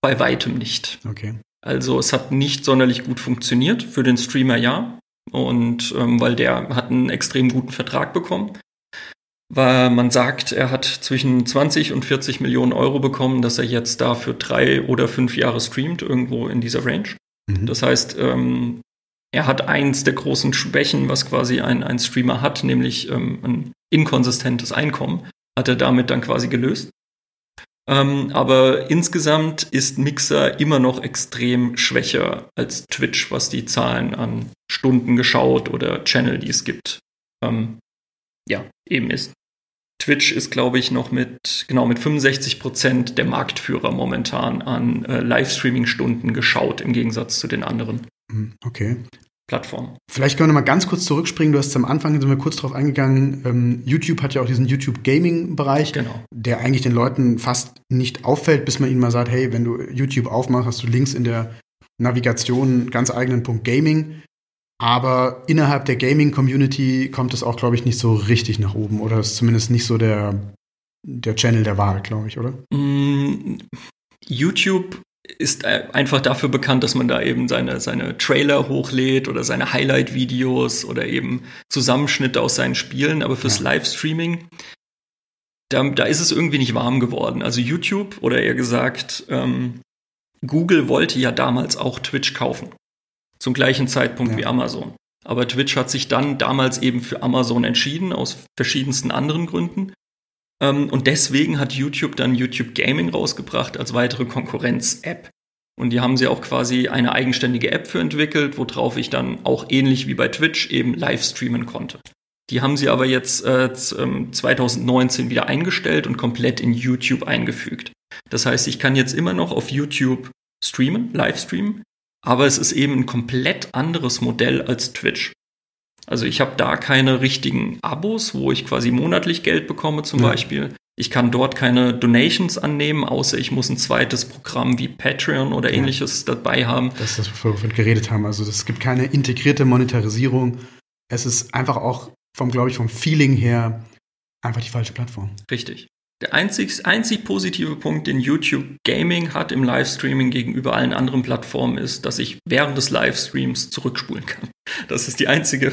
[SPEAKER 3] bei weitem nicht.
[SPEAKER 2] Okay.
[SPEAKER 3] Also es hat nicht sonderlich gut funktioniert, für den Streamer ja. Und ähm, weil der hat einen extrem guten Vertrag bekommen. Weil man sagt, er hat zwischen 20 und 40 Millionen Euro bekommen, dass er jetzt da für drei oder fünf Jahre streamt, irgendwo in dieser Range.
[SPEAKER 2] Mhm.
[SPEAKER 3] Das heißt, ähm, er hat eins der großen Schwächen, was quasi ein, ein Streamer hat, nämlich ähm, ein inkonsistentes Einkommen, hat er damit dann quasi gelöst. Ähm, aber insgesamt ist Mixer immer noch extrem schwächer als Twitch, was die Zahlen an Stunden geschaut oder Channel, die es gibt, ähm, ja, eben ist. Twitch ist, glaube ich, noch mit, genau, mit 65 Prozent der Marktführer momentan an äh, Livestreaming-Stunden geschaut, im Gegensatz zu den anderen.
[SPEAKER 2] Hm, okay.
[SPEAKER 3] Plattformen.
[SPEAKER 2] Vielleicht können wir noch mal ganz kurz zurückspringen. Du hast am Anfang, sind wir kurz drauf eingegangen, ähm, YouTube hat ja auch diesen YouTube-Gaming-Bereich,
[SPEAKER 3] genau.
[SPEAKER 2] der eigentlich den Leuten fast nicht auffällt, bis man ihnen mal sagt, hey, wenn du YouTube aufmachst, hast du links in der Navigation einen ganz eigenen Punkt Gaming. Aber innerhalb der Gaming-Community kommt es auch, glaube ich, nicht so richtig nach oben. Oder ist zumindest nicht so der, der Channel der Wahl, glaube ich, oder?
[SPEAKER 3] Mm, YouTube ist einfach dafür bekannt, dass man da eben seine, seine Trailer hochlädt oder seine Highlight-Videos oder eben Zusammenschnitte aus seinen Spielen. Aber fürs ja. Livestreaming, da, da ist es irgendwie nicht warm geworden. Also YouTube oder eher gesagt, ähm, Google wollte ja damals auch Twitch kaufen. Zum gleichen Zeitpunkt ja. wie Amazon. Aber Twitch hat sich dann damals eben für Amazon entschieden, aus verschiedensten anderen Gründen. Ähm, und deswegen hat YouTube dann YouTube Gaming rausgebracht als weitere Konkurrenz-App. Und die haben sie auch quasi eine eigenständige App für entwickelt, worauf ich dann auch ähnlich wie bei Twitch eben live streamen konnte. Die haben sie aber jetzt äh, 2019 ähm, wieder eingestellt und komplett in YouTube eingefügt. Das heißt, ich kann jetzt immer noch auf YouTube streamen, live streamen, aber es ist eben ein komplett anderes Modell als Twitch. Also ich habe da keine richtigen Abos, wo ich quasi monatlich Geld bekomme zum ja. Beispiel. Ich kann dort keine Donations annehmen, außer ich muss ein zweites Programm wie Patreon oder ähnliches ja. dabei haben.
[SPEAKER 2] Das ist das, wovon wir geredet haben. Also es gibt keine integrierte Monetarisierung. Es ist einfach auch vom, glaube ich, vom Feeling her einfach die falsche Plattform.
[SPEAKER 3] Richtig. Der einzig, einzig positive Punkt, den YouTube Gaming hat im Livestreaming gegenüber allen anderen Plattformen, ist, dass ich während des Livestreams zurückspulen kann. Das ist die einzige.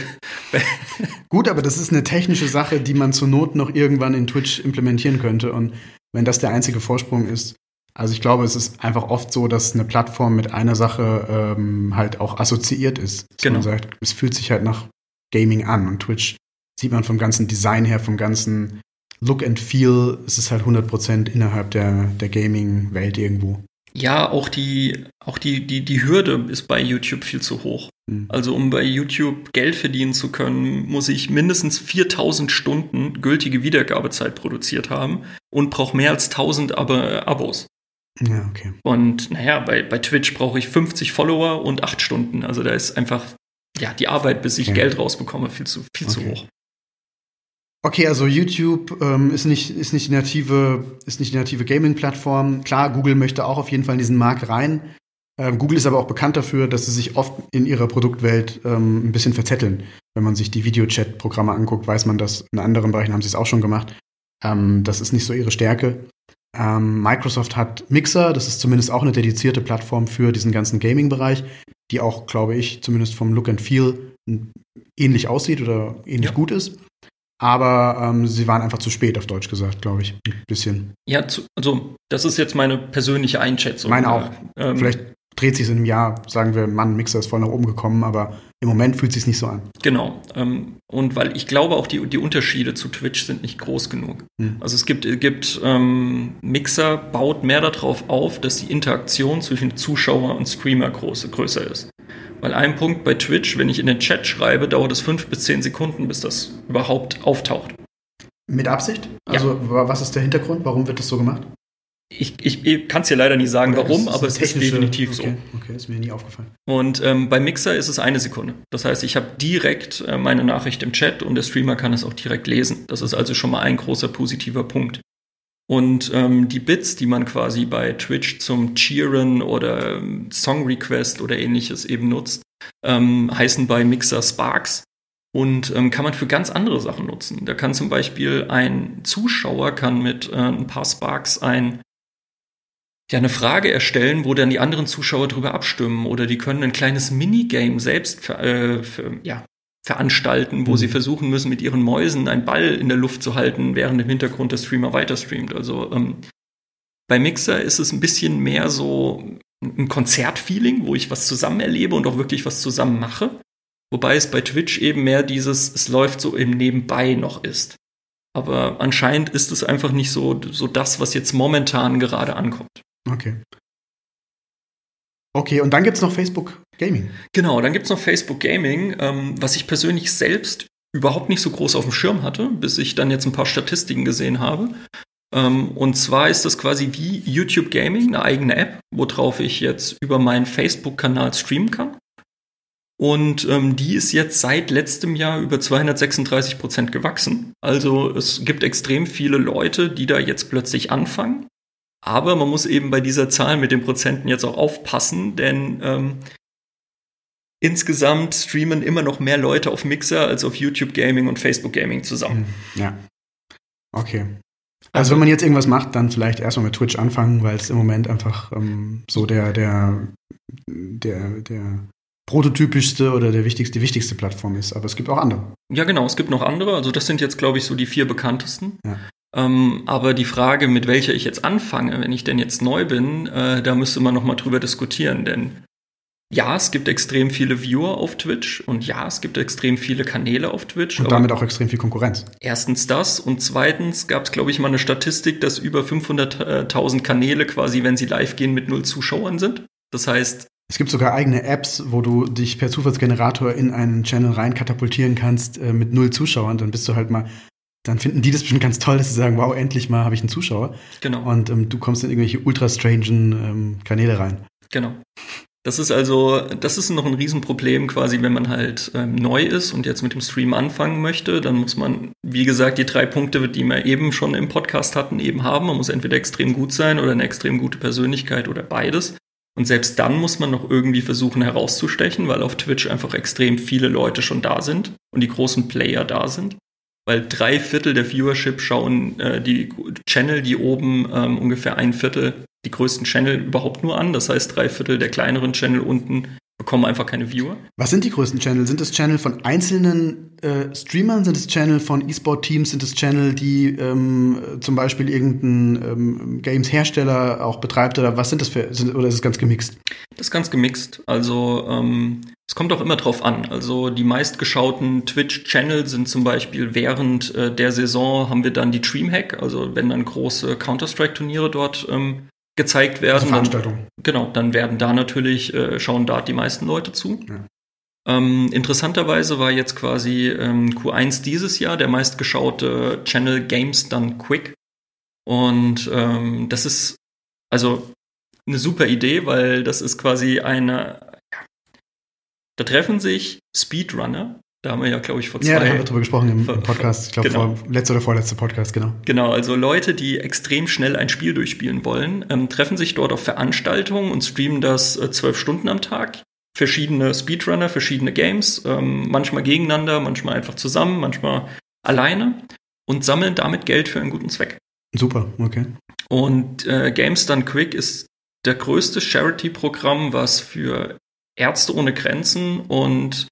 [SPEAKER 2] Gut, aber das ist eine technische Sache, die man zur Not noch irgendwann in Twitch implementieren könnte. Und wenn das der einzige Vorsprung ist, also ich glaube, es ist einfach oft so, dass eine Plattform mit einer Sache ähm, halt auch assoziiert ist.
[SPEAKER 3] Genau.
[SPEAKER 2] Man sagt, es fühlt sich halt nach Gaming an und Twitch sieht man vom ganzen Design her, vom ganzen Look and Feel, es ist halt 100% innerhalb der, der Gaming-Welt irgendwo.
[SPEAKER 3] Ja, auch die, auch die, die, die Hürde ist bei YouTube viel zu hoch. Mhm. Also um bei YouTube Geld verdienen zu können, muss ich mindestens 4000 Stunden gültige Wiedergabezeit produziert haben und brauche mehr als 1000 Ab Abos.
[SPEAKER 2] Ja, okay.
[SPEAKER 3] Und naja, bei, bei Twitch brauche ich 50 Follower und 8 Stunden. Also da ist einfach, ja, die Arbeit, bis ich okay. Geld rausbekomme, viel zu, viel okay. zu hoch.
[SPEAKER 2] Okay, also YouTube ähm, ist nicht ist nicht die native ist nicht native Gaming-Plattform. Klar, Google möchte auch auf jeden Fall in diesen Markt rein. Ähm, Google ist aber auch bekannt dafür, dass sie sich oft in ihrer Produktwelt ähm, ein bisschen verzetteln. Wenn man sich die Videochat-Programme anguckt, weiß man das. In anderen Bereichen haben sie es auch schon gemacht. Ähm, das ist nicht so ihre Stärke. Ähm, Microsoft hat Mixer, das ist zumindest auch eine dedizierte Plattform für diesen ganzen Gaming-Bereich, die auch, glaube ich, zumindest vom Look and Feel ähnlich aussieht oder ähnlich ja. gut ist. Aber ähm, sie waren einfach zu spät, auf Deutsch gesagt, glaube ich. Ein bisschen.
[SPEAKER 3] Ja, zu, also das ist jetzt meine persönliche Einschätzung.
[SPEAKER 2] Meine auch. Ähm, Vielleicht dreht sich in einem Jahr, sagen wir, Mann, Mixer ist voll nach oben gekommen, aber im Moment fühlt es sich nicht so an.
[SPEAKER 3] Genau. Ähm, und weil ich glaube auch, die, die Unterschiede zu Twitch sind nicht groß genug. Hm. Also es gibt, gibt ähm, Mixer baut mehr darauf auf, dass die Interaktion zwischen Zuschauer und Streamer groß, größer ist. Weil ein Punkt bei Twitch, wenn ich in den Chat schreibe, dauert es fünf bis zehn Sekunden, bis das überhaupt auftaucht.
[SPEAKER 2] Mit Absicht? Also ja. was ist der Hintergrund? Warum wird das so gemacht?
[SPEAKER 3] Ich, ich, ich kann es dir leider nicht sagen, Oder warum, aber es ist definitiv
[SPEAKER 2] okay. so. Okay, ist mir nie aufgefallen.
[SPEAKER 3] Und ähm, bei Mixer ist es eine Sekunde. Das heißt, ich habe direkt äh, meine Nachricht im Chat und der Streamer kann es auch direkt lesen. Das ist also schon mal ein großer positiver Punkt. Und ähm, die Bits, die man quasi bei Twitch zum Cheeren oder ähm, Song Request oder ähnliches eben nutzt, ähm, heißen bei Mixer Sparks und ähm, kann man für ganz andere Sachen nutzen. Da kann zum Beispiel ein Zuschauer kann mit äh, ein paar Sparks ein ja, eine Frage erstellen, wo dann die anderen Zuschauer drüber abstimmen oder die können ein kleines Minigame selbst äh, für, ja, veranstalten, wo mhm. sie versuchen müssen, mit ihren Mäusen einen Ball in der Luft zu halten, während im Hintergrund der Streamer weiter streamt. Also ähm, bei Mixer ist es ein bisschen mehr so ein Konzertfeeling, wo ich was zusammen erlebe und auch wirklich was zusammen mache. Wobei es bei Twitch eben mehr dieses, es läuft so im Nebenbei noch ist. Aber anscheinend ist es einfach nicht so, so das, was jetzt momentan gerade ankommt.
[SPEAKER 2] Okay. Okay, und dann gibt es noch Facebook Gaming.
[SPEAKER 3] Genau, dann gibt es noch Facebook Gaming, ähm, was ich persönlich selbst überhaupt nicht so groß auf dem Schirm hatte, bis ich dann jetzt ein paar Statistiken gesehen habe. Ähm, und zwar ist das quasi wie YouTube Gaming, eine eigene App, worauf ich jetzt über meinen Facebook-Kanal streamen kann. Und ähm, die ist jetzt seit letztem Jahr über 236 Prozent gewachsen. Also es gibt extrem viele Leute, die da jetzt plötzlich anfangen. Aber man muss eben bei dieser Zahl mit den Prozenten jetzt auch aufpassen, denn ähm, insgesamt streamen immer noch mehr Leute auf Mixer als auf YouTube Gaming und Facebook Gaming zusammen.
[SPEAKER 2] Hm, ja. Okay. Also, also wenn man jetzt irgendwas macht, dann vielleicht erstmal mit Twitch anfangen, weil es im Moment einfach ähm, so der, der, der, der prototypischste oder der wichtigste, die wichtigste Plattform ist. Aber es gibt auch andere.
[SPEAKER 3] Ja, genau, es gibt noch andere. Also das sind jetzt, glaube ich, so die vier bekanntesten. Ja. Ähm, aber die Frage, mit welcher ich jetzt anfange, wenn ich denn jetzt neu bin, äh, da müsste man noch mal drüber diskutieren. Denn ja, es gibt extrem viele Viewer auf Twitch und ja, es gibt extrem viele Kanäle auf Twitch.
[SPEAKER 2] Und damit auch extrem viel Konkurrenz.
[SPEAKER 3] Erstens das und zweitens gab es, glaube ich, mal eine Statistik, dass über 500.000 Kanäle quasi, wenn sie live gehen, mit null Zuschauern sind. Das heißt,
[SPEAKER 2] es gibt sogar eigene Apps, wo du dich per Zufallsgenerator in einen Channel rein katapultieren kannst äh, mit null Zuschauern. Dann bist du halt mal, dann finden die das bestimmt ganz toll, dass sie sagen, wow, endlich mal habe ich einen Zuschauer.
[SPEAKER 3] Genau.
[SPEAKER 2] Und ähm, du kommst in irgendwelche ultra strangen ähm, Kanäle rein.
[SPEAKER 3] Genau. Das ist also, das ist noch ein Riesenproblem quasi, wenn man halt ähm, neu ist und jetzt mit dem Stream anfangen möchte, dann muss man, wie gesagt, die drei Punkte, die wir eben schon im Podcast hatten, eben haben. Man muss entweder extrem gut sein oder eine extrem gute Persönlichkeit oder beides. Und selbst dann muss man noch irgendwie versuchen herauszustechen, weil auf Twitch einfach extrem viele Leute schon da sind und die großen Player da sind. Weil drei Viertel der Viewership schauen äh, die Channel, die oben ähm, ungefähr ein Viertel die größten Channel überhaupt nur an. Das heißt, drei Viertel der kleineren Channel unten bekommen einfach keine Viewer.
[SPEAKER 2] Was sind die größten Channel? Sind es Channel von einzelnen äh, Streamern? Sind es Channel von E-Sport-Teams? Sind es Channel, die ähm, zum Beispiel irgendein ähm, Games-Hersteller auch betreibt? Oder was sind das für, sind, oder ist es ganz gemixt?
[SPEAKER 3] Das ist ganz gemixt. Also ähm, es kommt auch immer drauf an. Also die meistgeschauten Twitch-Channel sind zum Beispiel während äh, der Saison haben wir dann die Dreamhack, also wenn dann große Counter-Strike-Turniere dort ähm, gezeigt werden. Also
[SPEAKER 2] Veranstaltung.
[SPEAKER 3] Dann, genau, dann werden da natürlich, äh, schauen da die meisten Leute zu. Ja. Ähm, interessanterweise war jetzt quasi ähm, Q1 dieses Jahr der meistgeschaute Channel Games Done Quick. Und ähm, das ist also eine super Idee, weil das ist quasi eine. Ja, da treffen sich Speedrunner, da haben wir ja, glaube ich, vor zwei
[SPEAKER 2] Ja,
[SPEAKER 3] da
[SPEAKER 2] haben wir drüber gesprochen im, im Podcast. Ich glaube, genau. letzter oder vorletzter Podcast, genau.
[SPEAKER 3] Genau, also Leute, die extrem schnell ein Spiel durchspielen wollen, ähm, treffen sich dort auf Veranstaltungen und streamen das äh, zwölf Stunden am Tag. Verschiedene Speedrunner, verschiedene Games, ähm, manchmal gegeneinander, manchmal einfach zusammen, manchmal alleine und sammeln damit Geld für einen guten Zweck.
[SPEAKER 2] Super, okay.
[SPEAKER 3] Und äh, Games Done Quick ist der größte Charity-Programm, was für Ärzte ohne Grenzen und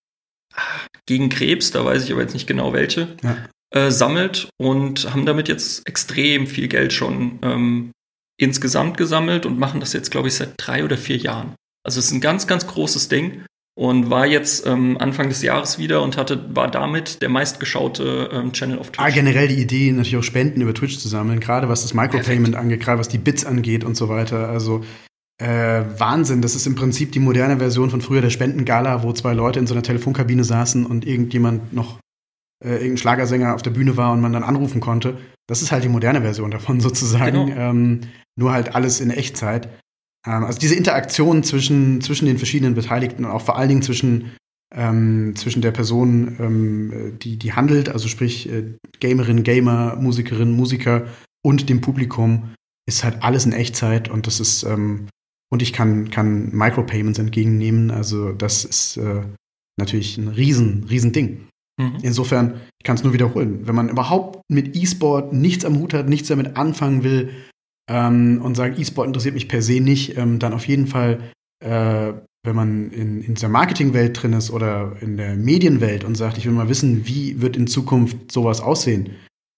[SPEAKER 3] gegen Krebs, da weiß ich aber jetzt nicht genau welche, ja. äh, sammelt und haben damit jetzt extrem viel Geld schon ähm, insgesamt gesammelt und machen das jetzt, glaube ich, seit drei oder vier Jahren. Also es ist ein ganz, ganz großes Ding und war jetzt ähm, Anfang des Jahres wieder und hatte, war damit der meistgeschaute ähm, Channel auf
[SPEAKER 2] Twitch. Ah, generell die Idee, natürlich auch Spenden über Twitch zu sammeln, gerade was das Micropayment angeht, gerade was die Bits angeht und so weiter. Also äh, Wahnsinn. Das ist im Prinzip die moderne Version von früher der Spendengala, wo zwei Leute in so einer Telefonkabine saßen und irgendjemand noch, äh, irgendein Schlagersänger auf der Bühne war und man dann anrufen konnte. Das ist halt die moderne Version davon sozusagen. Genau. Ähm, nur halt alles in Echtzeit. Ähm, also diese Interaktion zwischen, zwischen den verschiedenen Beteiligten und auch vor allen Dingen zwischen, ähm, zwischen der Person, ähm, die, die handelt, also sprich äh, Gamerin, Gamer, Musikerin, Musiker und dem Publikum, ist halt alles in Echtzeit und das ist, ähm, und ich kann, kann Micropayments entgegennehmen. Also das ist äh, natürlich ein riesen, riesen Ding. Mhm. Insofern, ich kann es nur wiederholen. Wenn man überhaupt mit E-Sport nichts am Hut hat, nichts damit anfangen will ähm, und sagt, E-Sport interessiert mich per se nicht, ähm, dann auf jeden Fall, äh, wenn man in, in dieser Marketingwelt drin ist oder in der Medienwelt und sagt, ich will mal wissen, wie wird in Zukunft sowas aussehen,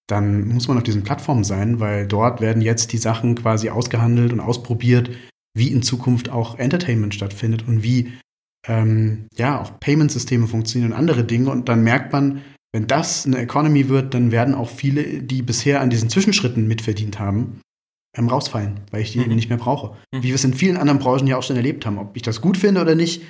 [SPEAKER 2] dann muss man auf diesen Plattformen sein, weil dort werden jetzt die Sachen quasi ausgehandelt und ausprobiert, wie in Zukunft auch Entertainment stattfindet und wie ähm, ja auch Payment-Systeme funktionieren und andere Dinge. Und dann merkt man, Wenn das eine Economy wird, dann werden auch viele, die bisher an diesen Zwischenschritten mitverdient haben, ähm, rausfallen, weil ich die mhm. eben nicht mehr brauche. Mhm. Wie wir es in vielen anderen Branchen ja auch schon erlebt haben. Ob ich das gut finde oder nicht,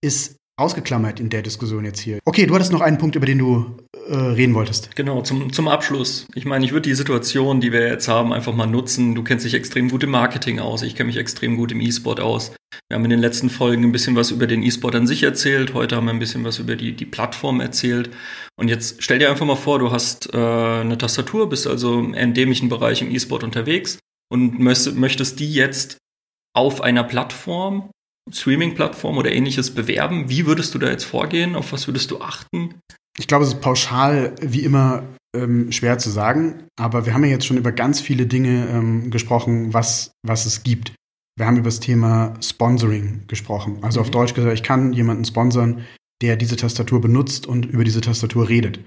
[SPEAKER 2] ist ausgeklammert in der Diskussion jetzt hier. Okay, du hattest noch einen Punkt, über den du äh, reden wolltest.
[SPEAKER 3] Genau, zum, zum Abschluss. Ich meine, ich würde die Situation, die wir jetzt haben, einfach mal nutzen. Du kennst dich extrem gut im Marketing aus, ich kenne mich extrem gut im E-Sport aus. Wir haben in den letzten Folgen ein bisschen was über den E-Sport an sich erzählt, heute haben wir ein bisschen was über die, die Plattform erzählt. Und jetzt stell dir einfach mal vor, du hast äh, eine Tastatur, bist also im endemischen Bereich im E-Sport unterwegs und möchtest, möchtest die jetzt auf einer Plattform Streaming-Plattform oder ähnliches bewerben? Wie würdest du da jetzt vorgehen? Auf was würdest du achten?
[SPEAKER 2] Ich glaube, es ist pauschal wie immer ähm, schwer zu sagen, aber wir haben ja jetzt schon über ganz viele Dinge ähm, gesprochen, was, was es gibt. Wir haben über das Thema Sponsoring gesprochen. Also mhm. auf Deutsch gesagt, ich kann jemanden sponsern, der diese Tastatur benutzt und über diese Tastatur redet.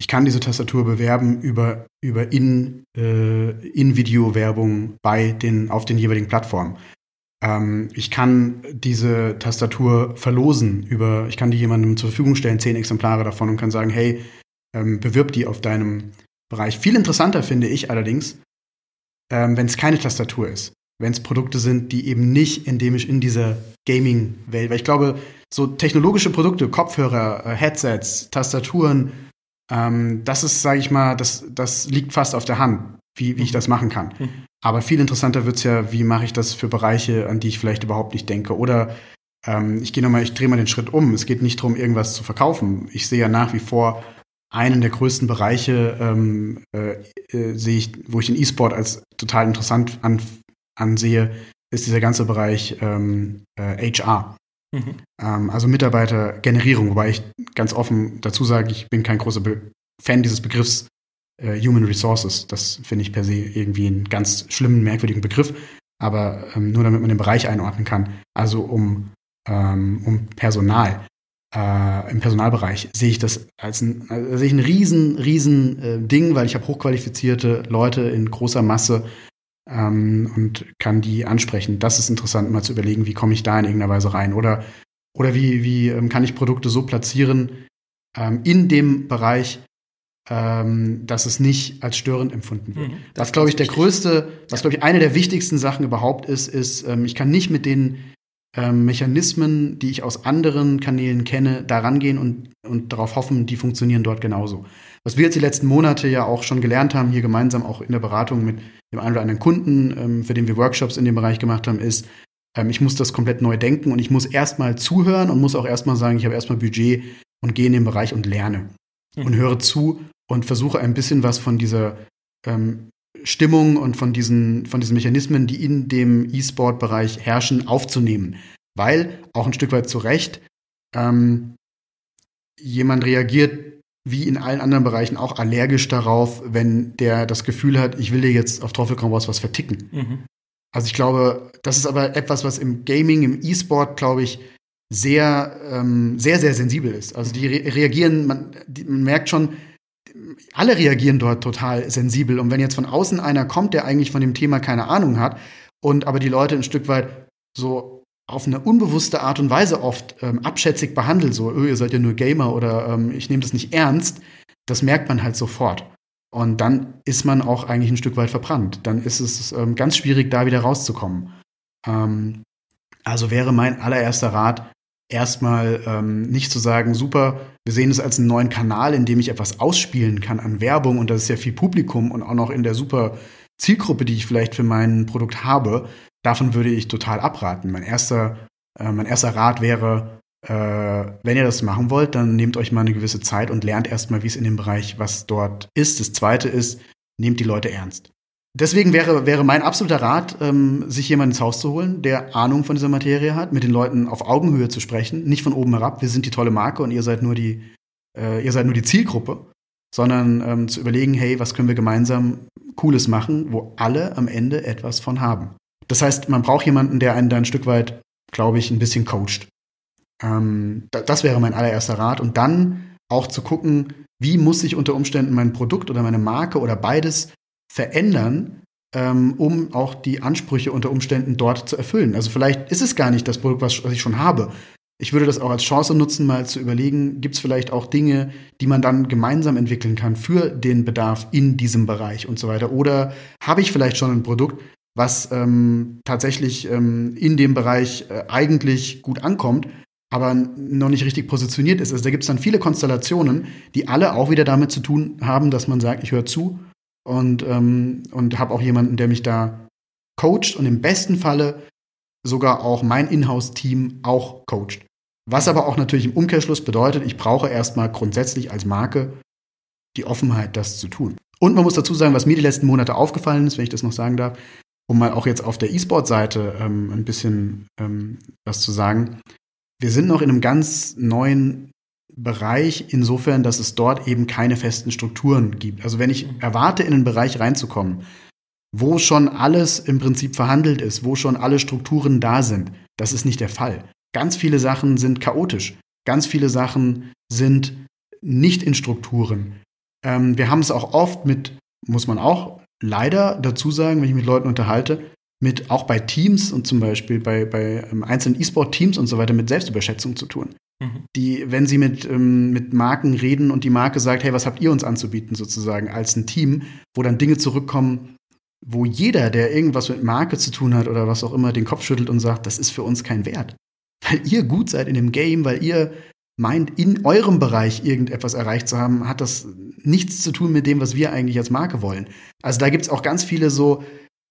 [SPEAKER 2] Ich kann diese Tastatur bewerben über, über In, äh, In-Video-Werbung bei den, auf den jeweiligen Plattformen. Ähm, ich kann diese Tastatur verlosen über, ich kann die jemandem zur Verfügung stellen, zehn Exemplare davon und kann sagen, hey, ähm, bewirb die auf deinem Bereich. Viel interessanter finde ich allerdings, ähm, wenn es keine Tastatur ist. Wenn es Produkte sind, die eben nicht endemisch in dieser Gaming-Welt, weil ich glaube, so technologische Produkte, Kopfhörer, äh, Headsets, Tastaturen, ähm, das ist, sage ich mal, das, das liegt fast auf der Hand, wie, wie ich das machen kann. Mhm. Aber viel interessanter wird's ja, wie mache ich das für Bereiche, an die ich vielleicht überhaupt nicht denke. Oder ähm, ich gehe nochmal, ich drehe mal den Schritt um. Es geht nicht darum, irgendwas zu verkaufen. Ich sehe ja nach wie vor einen der größten Bereiche, ähm, äh, äh, sehe ich, wo ich den E-Sport als total interessant an, ansehe, ist dieser ganze Bereich ähm, äh, HR. Mhm. Ähm, also Mitarbeitergenerierung, wobei ich ganz offen dazu sage, ich bin kein großer Be Fan dieses Begriffs äh, Human Resources. Das finde ich per se irgendwie einen ganz schlimmen, merkwürdigen Begriff, aber ähm, nur damit man den Bereich einordnen kann. Also um, ähm, um Personal. Äh, Im Personalbereich sehe ich das als ein, also sehe ich ein riesen, riesen äh, Ding, weil ich habe hochqualifizierte Leute in großer Masse ähm, und kann die ansprechen. Das ist interessant, mal zu überlegen, wie komme ich da in irgendeiner Weise rein oder oder wie, wie ähm, kann ich Produkte so platzieren ähm, in dem Bereich, ähm, dass es nicht als störend empfunden wird. Mhm, das was, glaube ich, der größte, was, glaube ich, eine der wichtigsten Sachen überhaupt ist, ist, ähm, ich kann nicht mit den ähm, Mechanismen, die ich aus anderen Kanälen kenne, da rangehen und, und darauf hoffen, die funktionieren dort genauso. Was wir jetzt die letzten Monate ja auch schon gelernt haben, hier gemeinsam auch in der Beratung mit dem einen oder anderen Kunden, ähm, für den wir Workshops in dem Bereich gemacht haben, ist, ähm, ich muss das komplett neu denken und ich muss erstmal zuhören und muss auch erstmal sagen, ich habe erstmal Budget und gehe in den Bereich und lerne mhm. und höre zu und versuche ein bisschen was von dieser ähm, Stimmung und von diesen, von diesen Mechanismen, die in dem E-Sport-Bereich herrschen, aufzunehmen. Weil, auch ein Stück weit zu Recht, ähm, jemand reagiert wie in allen anderen Bereichen auch allergisch darauf, wenn der das Gefühl hat, ich will dir jetzt auf Teufel komm raus was verticken. Mhm. Also ich glaube, das ist aber etwas, was im Gaming, im E-Sport, glaube ich, sehr, ähm, sehr, sehr sensibel ist. Also die re reagieren, man, die, man merkt schon, alle reagieren dort total sensibel. Und wenn jetzt von außen einer kommt, der eigentlich von dem Thema keine Ahnung hat, und aber die Leute ein Stück weit so auf eine unbewusste Art und Weise oft ähm, abschätzig behandelt, so, oh, ihr seid ja nur Gamer oder ähm, ich nehme das nicht ernst, das merkt man halt sofort. Und dann ist man auch eigentlich ein Stück weit verbrannt. Dann ist es ähm, ganz schwierig, da wieder rauszukommen. Ähm, also wäre mein allererster Rat, erstmal ähm, nicht zu sagen, super, wir sehen es als einen neuen Kanal, in dem ich etwas ausspielen kann an Werbung und das ist ja viel Publikum und auch noch in der super Zielgruppe, die ich vielleicht für mein Produkt habe. Davon würde ich total abraten. Mein erster, äh, mein erster Rat wäre, äh, wenn ihr das machen wollt, dann nehmt euch mal eine gewisse Zeit und lernt erstmal, wie es in dem Bereich, was dort ist. Das zweite ist, nehmt die Leute ernst. Deswegen wäre, wäre mein absoluter Rat, ähm, sich jemanden ins Haus zu holen, der Ahnung von dieser Materie hat, mit den Leuten auf Augenhöhe zu sprechen, nicht von oben herab, wir sind die tolle Marke und ihr seid nur die, äh, ihr seid nur die Zielgruppe, sondern ähm, zu überlegen, hey, was können wir gemeinsam Cooles machen, wo alle am Ende etwas von haben. Das heißt, man braucht jemanden, der einen da ein Stück weit, glaube ich, ein bisschen coacht. Ähm, das wäre mein allererster Rat. Und dann auch zu gucken, wie muss sich unter Umständen mein Produkt oder meine Marke oder beides verändern, ähm, um auch die Ansprüche unter Umständen dort zu erfüllen. Also vielleicht ist es gar nicht das Produkt, was, was ich schon habe. ich würde das auch als Chance nutzen, mal zu überlegen, gibt es vielleicht auch Dinge, die man dann gemeinsam entwickeln kann für den Bedarf in diesem Bereich und so weiter. Oder habe ich vielleicht schon ein Produkt, was ähm, tatsächlich ähm, in dem Bereich äh, eigentlich gut ankommt, aber noch nicht richtig positioniert ist. Also da gibt es dann viele Konstellationen, die alle auch wieder damit zu tun haben, dass man sagt, ich höre zu und, ähm, und habe auch jemanden, der mich da coacht und im besten Falle sogar auch mein Inhouse-Team auch coacht. Was aber auch natürlich im Umkehrschluss bedeutet, ich brauche erstmal grundsätzlich als Marke die Offenheit, das zu tun. Und man muss dazu sagen, was mir die letzten Monate aufgefallen ist, wenn ich das noch sagen darf, um mal auch jetzt auf der E-Sport-Seite ähm, ein bisschen ähm, was zu sagen. Wir sind noch in einem ganz neuen Bereich, insofern, dass es dort eben keine festen Strukturen gibt. Also wenn ich erwarte, in einen Bereich reinzukommen, wo schon alles im Prinzip verhandelt ist, wo schon alle Strukturen da sind, das ist nicht der Fall. Ganz viele Sachen sind chaotisch. Ganz viele Sachen sind nicht in Strukturen. Ähm, wir haben es auch oft mit, muss man auch leider dazu sagen, wenn ich mit Leuten unterhalte, mit auch bei Teams und zum Beispiel bei, bei ähm, einzelnen E-Sport-Teams und so weiter mit Selbstüberschätzung zu tun. Mhm. Die, wenn sie mit, ähm, mit Marken reden und die Marke sagt, hey, was habt ihr uns anzubieten, sozusagen, als ein Team, wo dann Dinge zurückkommen, wo jeder, der irgendwas mit Marke zu tun hat oder was auch immer, den Kopf schüttelt und sagt, das ist für uns kein Wert weil ihr gut seid in dem Game, weil ihr meint, in eurem Bereich irgendetwas erreicht zu haben, hat das nichts zu tun mit dem, was wir eigentlich als Marke wollen. Also da gibt es auch ganz viele so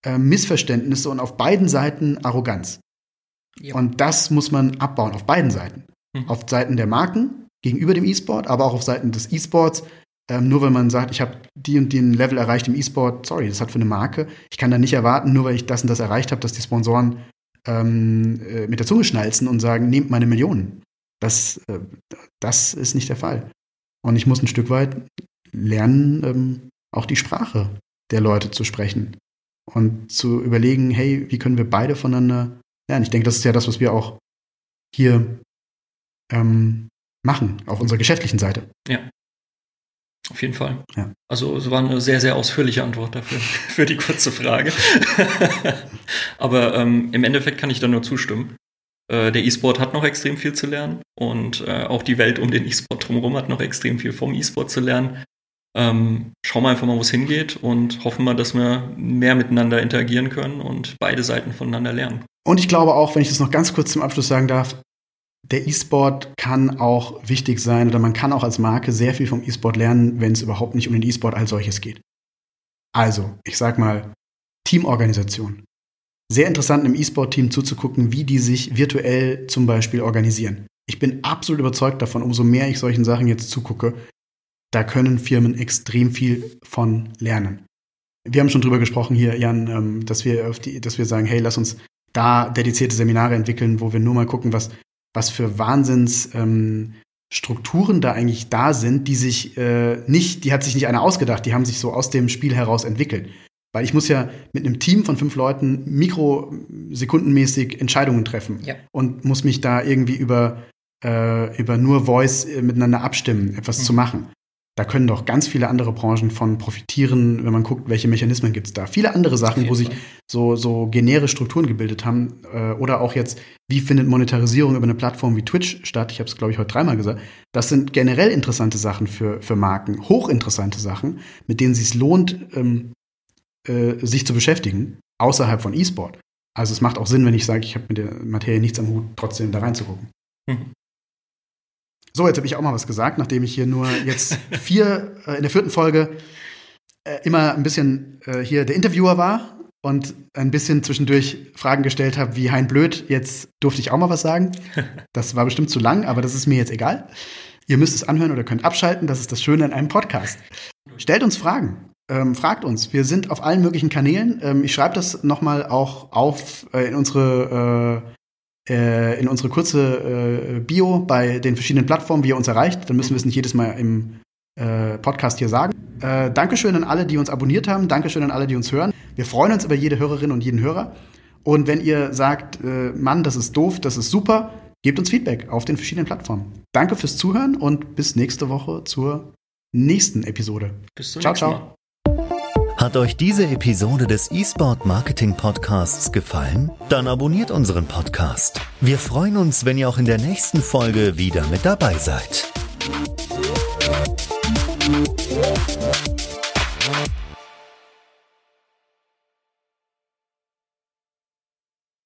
[SPEAKER 2] äh, Missverständnisse und auf beiden Seiten Arroganz. Ja. Und das muss man abbauen, auf beiden Seiten. Mhm. Auf Seiten der Marken gegenüber dem E-Sport, aber auch auf Seiten des E-Sports. Ähm, nur weil man sagt, ich habe die und den Level erreicht im E-Sport, sorry, das hat für eine Marke. Ich kann da nicht erwarten, nur weil ich das und das erreicht habe, dass die Sponsoren ähm, äh, mit der Zunge schnalzen und sagen, nehmt meine Millionen. Das, äh, das ist nicht der Fall. Und ich muss ein Stück weit lernen, ähm, auch die Sprache der Leute zu sprechen und zu überlegen, hey, wie können wir beide voneinander lernen? Ich denke, das ist ja das, was wir auch hier ähm, machen, auf unserer geschäftlichen Seite.
[SPEAKER 3] Ja. Auf jeden Fall. Ja. Also es war eine sehr, sehr ausführliche Antwort dafür, für die kurze Frage. Aber ähm, im Endeffekt kann ich da nur zustimmen. Äh, der E-Sport hat noch extrem viel zu lernen und äh, auch die Welt um den E-Sport drumherum hat noch extrem viel vom E-Sport zu lernen. Ähm, schauen wir einfach mal, wo es hingeht und hoffen mal, dass wir mehr miteinander interagieren können und beide Seiten voneinander lernen.
[SPEAKER 2] Und ich glaube auch, wenn ich das noch ganz kurz zum Abschluss sagen darf, der E-Sport kann auch wichtig sein oder man kann auch als Marke sehr viel vom E-Sport lernen, wenn es überhaupt nicht um den E-Sport als solches geht. Also, ich sag mal, Teamorganisation. Sehr interessant im E-Sport-Team zuzugucken, wie die sich virtuell zum Beispiel organisieren. Ich bin absolut überzeugt davon, umso mehr ich solchen Sachen jetzt zugucke, da können Firmen extrem viel von lernen. Wir haben schon drüber gesprochen hier, Jan, ähm, dass wir die, dass wir sagen, hey, lass uns da dedizierte Seminare entwickeln, wo wir nur mal gucken, was was für Wahnsinns ähm, da eigentlich da sind, die sich äh, nicht, die hat sich nicht einer ausgedacht, die haben sich so aus dem Spiel heraus entwickelt. Weil ich muss ja mit einem Team von fünf Leuten mikrosekundenmäßig Entscheidungen treffen ja. und muss mich da irgendwie über, äh, über nur Voice äh, miteinander abstimmen, etwas mhm. zu machen. Da können doch ganz viele andere Branchen von profitieren, wenn man guckt, welche Mechanismen gibt es da. Viele andere Sachen, wo sich so, so genere Strukturen gebildet haben. Äh, oder auch jetzt, wie findet Monetarisierung über eine Plattform wie Twitch statt? Ich habe es, glaube ich, heute dreimal gesagt. Das sind generell interessante Sachen für, für Marken, hochinteressante Sachen, mit denen es sich lohnt, ähm, äh, sich zu beschäftigen, außerhalb von E-Sport. Also es macht auch Sinn, wenn ich sage, ich habe mit der Materie nichts am Hut, trotzdem da reinzugucken. Mhm. So, jetzt habe ich auch mal was gesagt, nachdem ich hier nur jetzt vier, äh, in der vierten Folge äh, immer ein bisschen äh, hier der Interviewer war und ein bisschen zwischendurch Fragen gestellt habe, wie Hein Blöd. Jetzt durfte ich auch mal was sagen. Das war bestimmt zu lang, aber das ist mir jetzt egal. Ihr müsst es anhören oder könnt abschalten. Das ist das Schöne an einem Podcast. Stellt uns Fragen. Ähm, fragt uns. Wir sind auf allen möglichen Kanälen. Ähm, ich schreibe das nochmal auch auf äh, in unsere äh, in unsere kurze äh, Bio bei den verschiedenen Plattformen, wie ihr uns erreicht. Dann müssen wir es nicht jedes Mal im äh, Podcast hier sagen. Äh, Dankeschön an alle, die uns abonniert haben. Dankeschön an alle, die uns hören. Wir freuen uns über jede Hörerin und jeden Hörer. Und wenn ihr sagt, äh, Mann, das ist doof, das ist super, gebt uns Feedback auf den verschiedenen Plattformen. Danke fürs Zuhören und bis nächste Woche zur nächsten Episode.
[SPEAKER 3] Bis zum ciao, nächsten Mal. Ciao.
[SPEAKER 1] Hat euch diese Episode des eSport Marketing Podcasts gefallen? Dann abonniert unseren Podcast. Wir freuen uns, wenn ihr auch in der nächsten Folge wieder mit dabei seid.